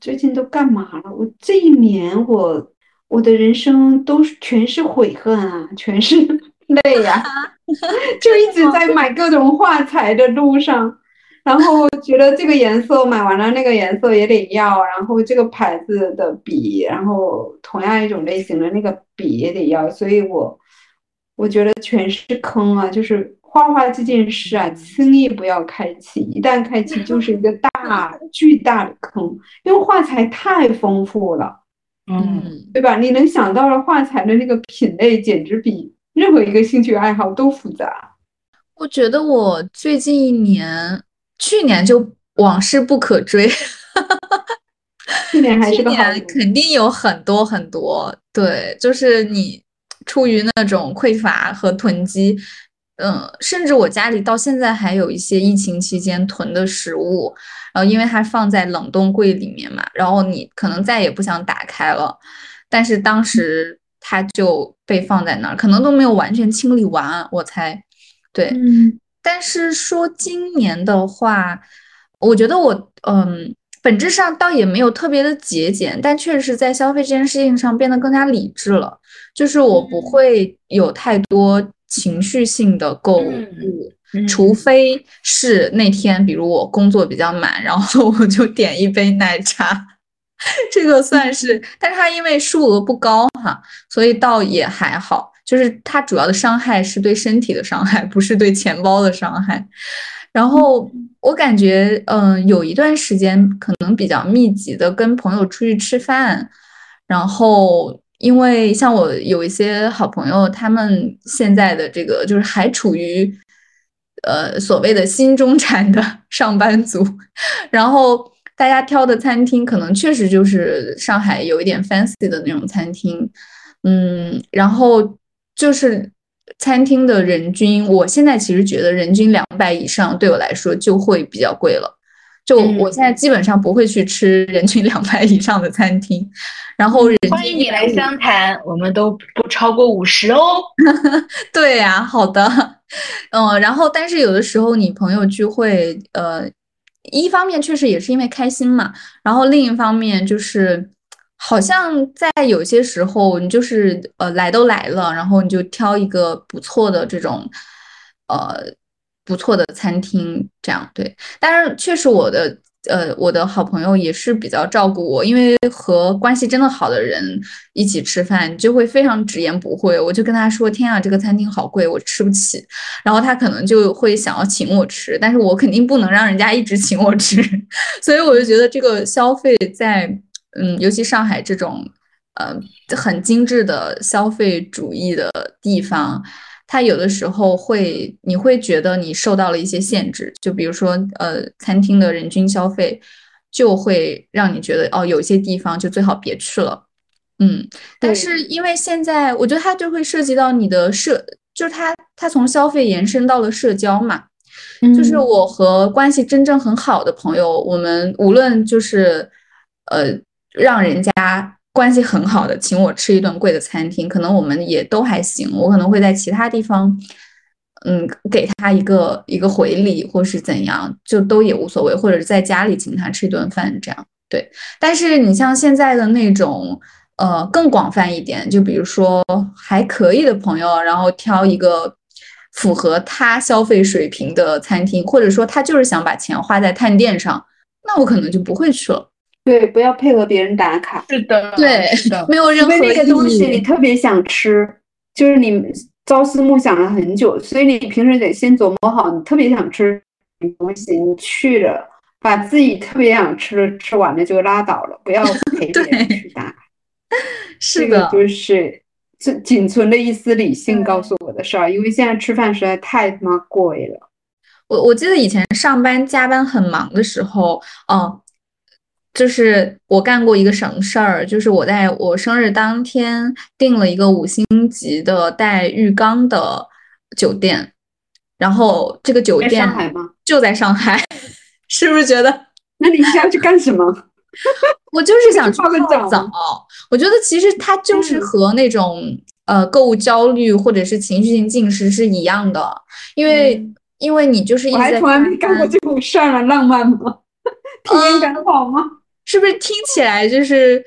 最近都干嘛了？我这一年，我我的人生都是全是悔恨啊，全是 泪呀，就一直在买各种画材的路上。然后觉得这个颜色买完了，那个颜色也得要，然后这个牌子的笔，然后同样一种类型的那个笔也得要，所以我我觉得全是坑啊！就是画画这件事啊，轻易不要开启，一旦开启 就是一个大巨大的坑，因为画材太丰富了，嗯，对吧？你能想到的画材的那个品类，简直比任何一个兴趣爱好都复杂。我觉得我最近一年。去年就往事不可追，去年还是个好肯定有很多很多。对，就是你出于那种匮乏和囤积，嗯，甚至我家里到现在还有一些疫情期间囤的食物，然后因为它放在冷冻柜里面嘛，然后你可能再也不想打开了，但是当时它就被放在那儿，可能都没有完全清理完，我猜，对。但是说今年的话，我觉得我嗯，本质上倒也没有特别的节俭，但确实是在消费这件事情上变得更加理智了。就是我不会有太多情绪性的购物，除非是那天，比如我工作比较满，然后我就点一杯奶茶，这个算是。但是它因为数额不高哈，所以倒也还好。就是它主要的伤害是对身体的伤害，不是对钱包的伤害。然后我感觉，嗯，有一段时间可能比较密集的跟朋友出去吃饭，然后因为像我有一些好朋友，他们现在的这个就是还处于呃所谓的新中产的 上班族，然后大家挑的餐厅可能确实就是上海有一点 fancy 的那种餐厅，嗯，然后。就是餐厅的人均，我现在其实觉得人均两百以上对我来说就会比较贵了。就我现在基本上不会去吃人均两百以上的餐厅。然后欢迎你来湘潭，我们都不超过五十哦。对呀，好的，嗯，然后但是有的时候你朋友聚会，呃，一方面确实也是因为开心嘛，然后另一方面就是。好像在有些时候，你就是呃来都来了，然后你就挑一个不错的这种，呃不错的餐厅，这样对。但是确实，我的呃我的好朋友也是比较照顾我，因为和关系真的好的人一起吃饭，就会非常直言不讳。我就跟他说：“天啊，这个餐厅好贵，我吃不起。”然后他可能就会想要请我吃，但是我肯定不能让人家一直请我吃，所以我就觉得这个消费在。嗯，尤其上海这种，呃，很精致的消费主义的地方，它有的时候会，你会觉得你受到了一些限制。就比如说，呃，餐厅的人均消费，就会让你觉得，哦，有些地方就最好别去了。嗯，但是因为现在，我觉得它就会涉及到你的社，就是它，它从消费延伸到了社交嘛。就是我和关系真正很好的朋友，我们无论就是，呃。让人家关系很好的请我吃一顿贵的餐厅，可能我们也都还行。我可能会在其他地方，嗯，给他一个一个回礼，或是怎样，就都也无所谓。或者是在家里请他吃一顿饭，这样对。但是你像现在的那种，呃，更广泛一点，就比如说还可以的朋友，然后挑一个符合他消费水平的餐厅，或者说他就是想把钱花在探店上，那我可能就不会去了。对，不要配合别人打卡。是的，对，没有任何那个东西你特别想吃，就是你朝思暮想了很久，所以你平时得先琢磨好，你特别想吃什么东西，你去了，把自己特别想吃的吃完了就拉倒了，不要陪 别人去打卡。是的，就是这仅存的一丝理性告诉我的事儿，因为现在吃饭实在太他妈贵了。我我记得以前上班加班很忙的时候，嗯。就是我干过一个什么事儿，就是我在我生日当天订了一个五星级的带浴缸的酒店，然后这个酒店上海吗？就在上海，是不是觉得？那你是要去干什么？我就是想去泡个澡。我觉得其实它就是和那种呃购物焦虑或者是情绪性进食是一样的，因为因为你就是一直在从来没干过这种事儿，浪漫吗？体验感好吗？是不是听起来就是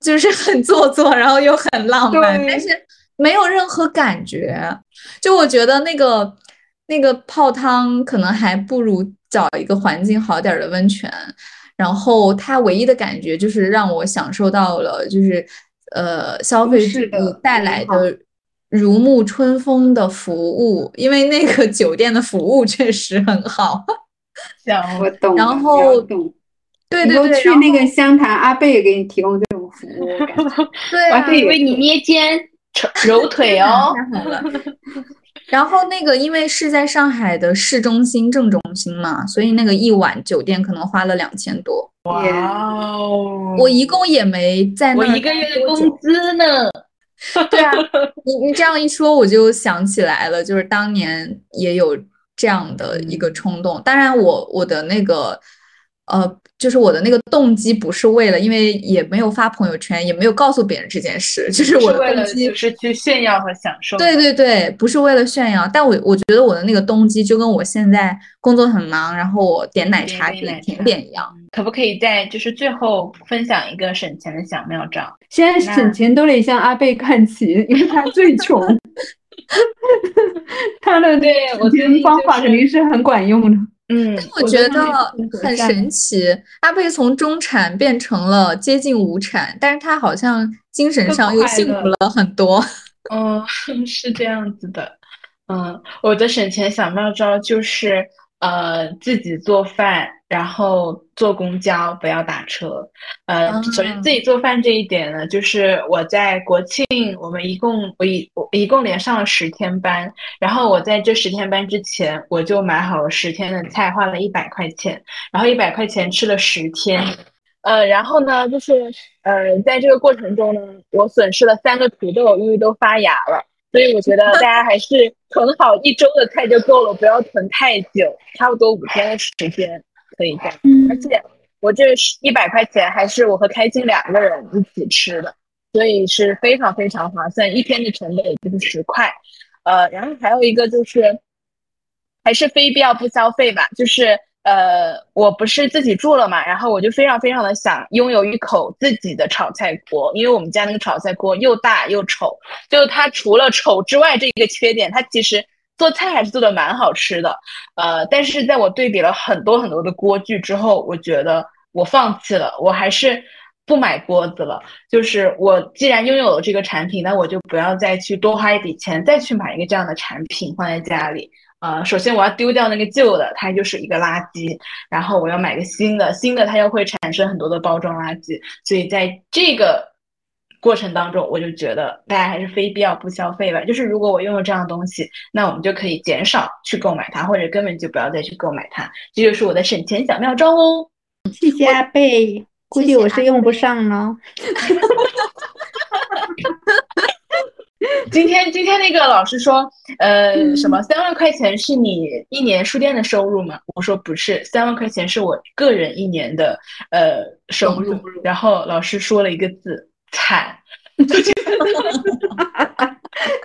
就是很做作，然后又很浪漫，但是没有任何感觉。就我觉得那个那个泡汤可能还不如找一个环境好点的温泉。然后它唯一的感觉就是让我享受到了，就是呃消费主义带来的如沐春风的服务，因为那个酒店的服务确实很好。我懂。然后，对对对，去那个湘潭，阿贝也给你提供这种服务。对，我还可以为你捏肩、揉腿哦。太好了。然后那个，因为是在上海的市中心正中心嘛，所以那个一晚酒店可能花了两千多。哇哦！我一共也没在那。我一个月的工资呢？对啊，你你这样一说，我就想起来了，就是当年也有这样的一个冲动。当然，我我的那个呃。就是我的那个动机不是为了，因为也没有发朋友圈，也没有告诉别人这件事，就是我的动机是去炫耀和享受。对对对，不是为了炫耀，但我我觉得我的那个动机就跟我现在工作很忙，然后我点奶茶点甜点一样。可不可以在就是最后分享一个省钱的小妙招？现在省钱都得向阿贝看齐，因为他最穷 他的对我觉得方法肯定是很管用的。嗯，我觉得很神奇。阿贝从中产变成了接近无产，但是他好像精神上又幸福了很多。嗯 是这样子的。嗯，我的省钱小妙招就是呃自己做饭。然后坐公交不要打车，呃，首先自己做饭这一点呢，就是我在国庆，我们一共我一我一共连上了十天班，然后我在这十天班之前，我就买好了十天的菜，花了一百块钱，然后一百块钱吃了十天，呃，然后呢，就是呃，在这个过程中呢，我损失了三个土豆，因为都发芽了，所以我觉得大家还是囤好一周的菜就够了，不要囤太久，差不多五天的时间。可以这样。而且我这一百块钱还是我和开心两个人一起吃的，所以是非常非常划算，一天的成本也就是十块。呃，然后还有一个就是，还是非必要不消费吧。就是呃，我不是自己住了嘛，然后我就非常非常的想拥有一口自己的炒菜锅，因为我们家那个炒菜锅又大又丑，就它除了丑之外这一个缺点，它其实。做菜还是做的蛮好吃的，呃，但是在我对比了很多很多的锅具之后，我觉得我放弃了，我还是不买锅子了。就是我既然拥有了这个产品，那我就不要再去多花一笔钱再去买一个这样的产品放在家里。呃，首先我要丢掉那个旧的，它就是一个垃圾，然后我要买个新的，新的它又会产生很多的包装垃圾，所以在这个。过程当中，我就觉得大家还是非必要不消费吧。就是如果我拥有这样的东西，那我们就可以减少去购买它，或者根本就不要再去购买它。这就是我的省钱小妙招哦。谢谢阿贝，估计我是用不上了。今天今天那个老师说，呃，什么三万块钱是你一年书店的收入吗？我说不是，三万块钱是我个人一年的呃收入。然后老师说了一个字。惨，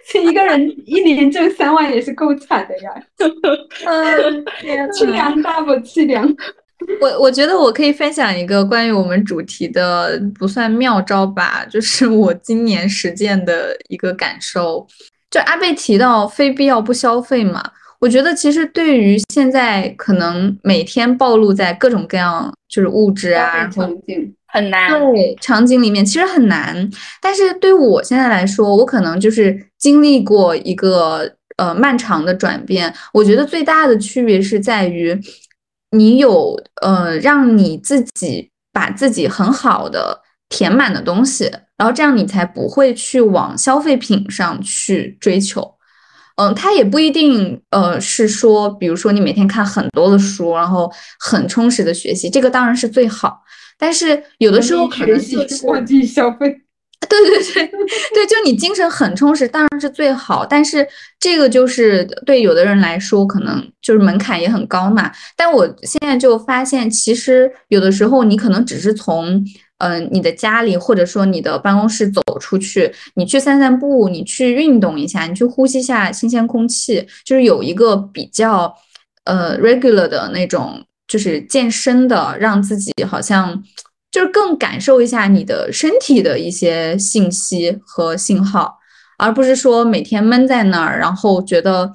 这 一个人一年挣三万也是够惨的呀。嗯，凄凉大不凄凉。我我觉得我可以分享一个关于我们主题的不算妙招吧，就是我今年实践的一个感受。就阿贝提到非必要不消费嘛，我觉得其实对于现在可能每天暴露在各种各样就是物质啊然后。很难对场景里面其实很难，但是对我现在来说，我可能就是经历过一个呃漫长的转变。我觉得最大的区别是在于，你有呃让你自己把自己很好的填满的东西，然后这样你才不会去往消费品上去追求。嗯，它也不一定呃是说，比如说你每天看很多的书，然后很充实的学习，这个当然是最好。但是有的时候可能就是忘记消费，对对对对，就你精神很充实，当然是最好。但是这个就是对有的人来说，可能就是门槛也很高嘛。但我现在就发现，其实有的时候你可能只是从嗯，你的家里或者说你的办公室走出去，你去散散步，你去运动一下，你去呼吸一下新鲜空气，就是有一个比较呃 regular 的那种，就是健身的，让自己好像就是更感受一下你的身体的一些信息和信号，而不是说每天闷在那儿，然后觉得。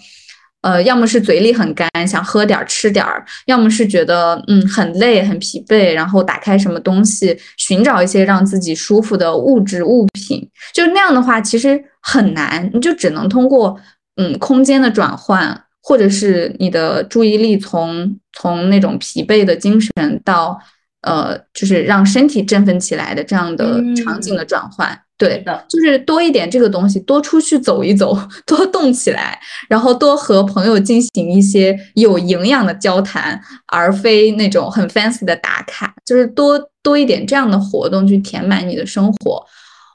呃，要么是嘴里很干，想喝点儿吃点儿；要么是觉得嗯很累很疲惫，然后打开什么东西，寻找一些让自己舒服的物质物品。就那样的话，其实很难，你就只能通过嗯空间的转换，或者是你的注意力从从那种疲惫的精神到呃，就是让身体振奋起来的这样的场景的转换。对的，就是多一点这个东西，多出去走一走，多动起来，然后多和朋友进行一些有营养的交谈，而非那种很 fancy 的打卡。就是多多一点这样的活动去填满你的生活，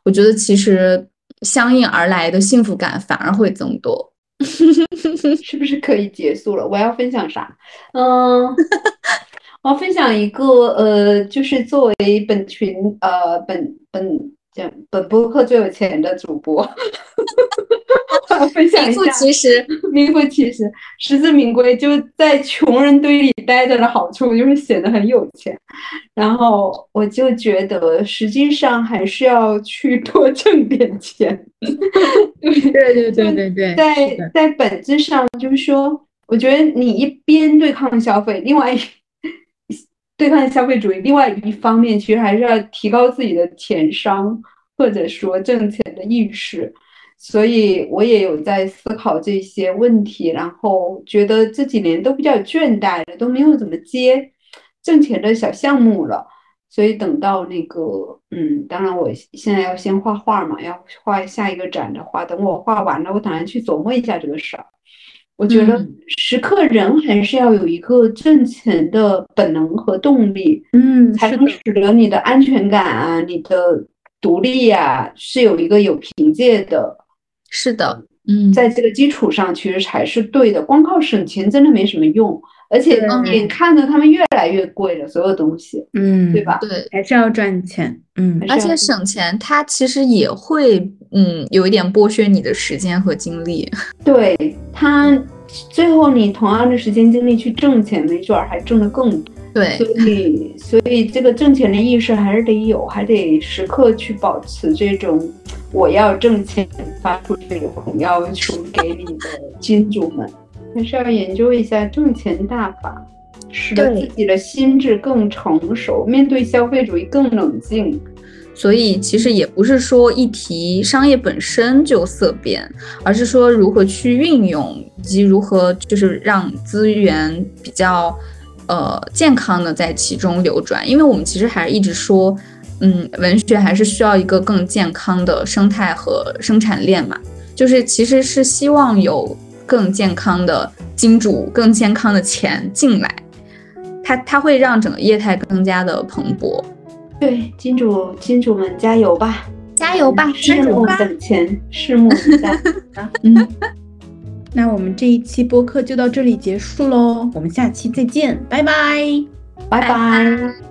我觉得其实相应而来的幸福感反而会增多。是不是可以结束了？我要分享啥？嗯，我分享一个呃，就是作为本群呃本本。讲本播客最有钱的主播，分享一下。名副其实，名副其实，实至名归。就在穷人堆里待着的好处就是显得很有钱。然后我就觉得，实际上还是要去多挣点钱。对对对对对，在在本质上就是说，我觉得你一边对抗消费，另外一。对抗消费主义，另外一方面，其实还是要提高自己的钱商或者说挣钱的意识。所以我也有在思考这些问题，然后觉得这几年都比较倦怠了，都没有怎么接挣钱的小项目了。所以等到那个，嗯，当然我现在要先画画嘛，要画下一个展的话，等我画完了，我打算去琢磨一下这个事儿。我觉得时刻人还是要有一个挣钱的本能和动力，嗯，才能使得你的安全感啊、你的独立呀是有一个有凭借的。是的，嗯，在这个基础上，其实才是对的。光靠省钱真的没什么用，而且眼看着他们越来越贵了，所有东西，嗯，对吧？对，还是要赚钱，嗯，而且省钱它其实也会。嗯，有一点剥削你的时间和精力。对他，最后你同样的时间精力去挣钱，没准还挣得更多。对，所以 所以这个挣钱的意识还是得有，还得时刻去保持这种我要挣钱发出这种要求给你的金主们，还是要研究一下挣钱大法，使得自己的心智更成熟，面对消费主义更冷静。所以其实也不是说一提商业本身就色变，而是说如何去运用以及如何就是让资源比较呃健康的在其中流转。因为我们其实还是一直说，嗯，文学还是需要一个更健康的生态和生产链嘛，就是其实是希望有更健康的金主、更健康的钱进来，它它会让整个业态更加的蓬勃。对，金主金主们加油吧，加油吧，拭目等钱，拭目以待。嗯，那我们这一期播客就到这里结束喽，我们下期再见，拜拜，拜拜。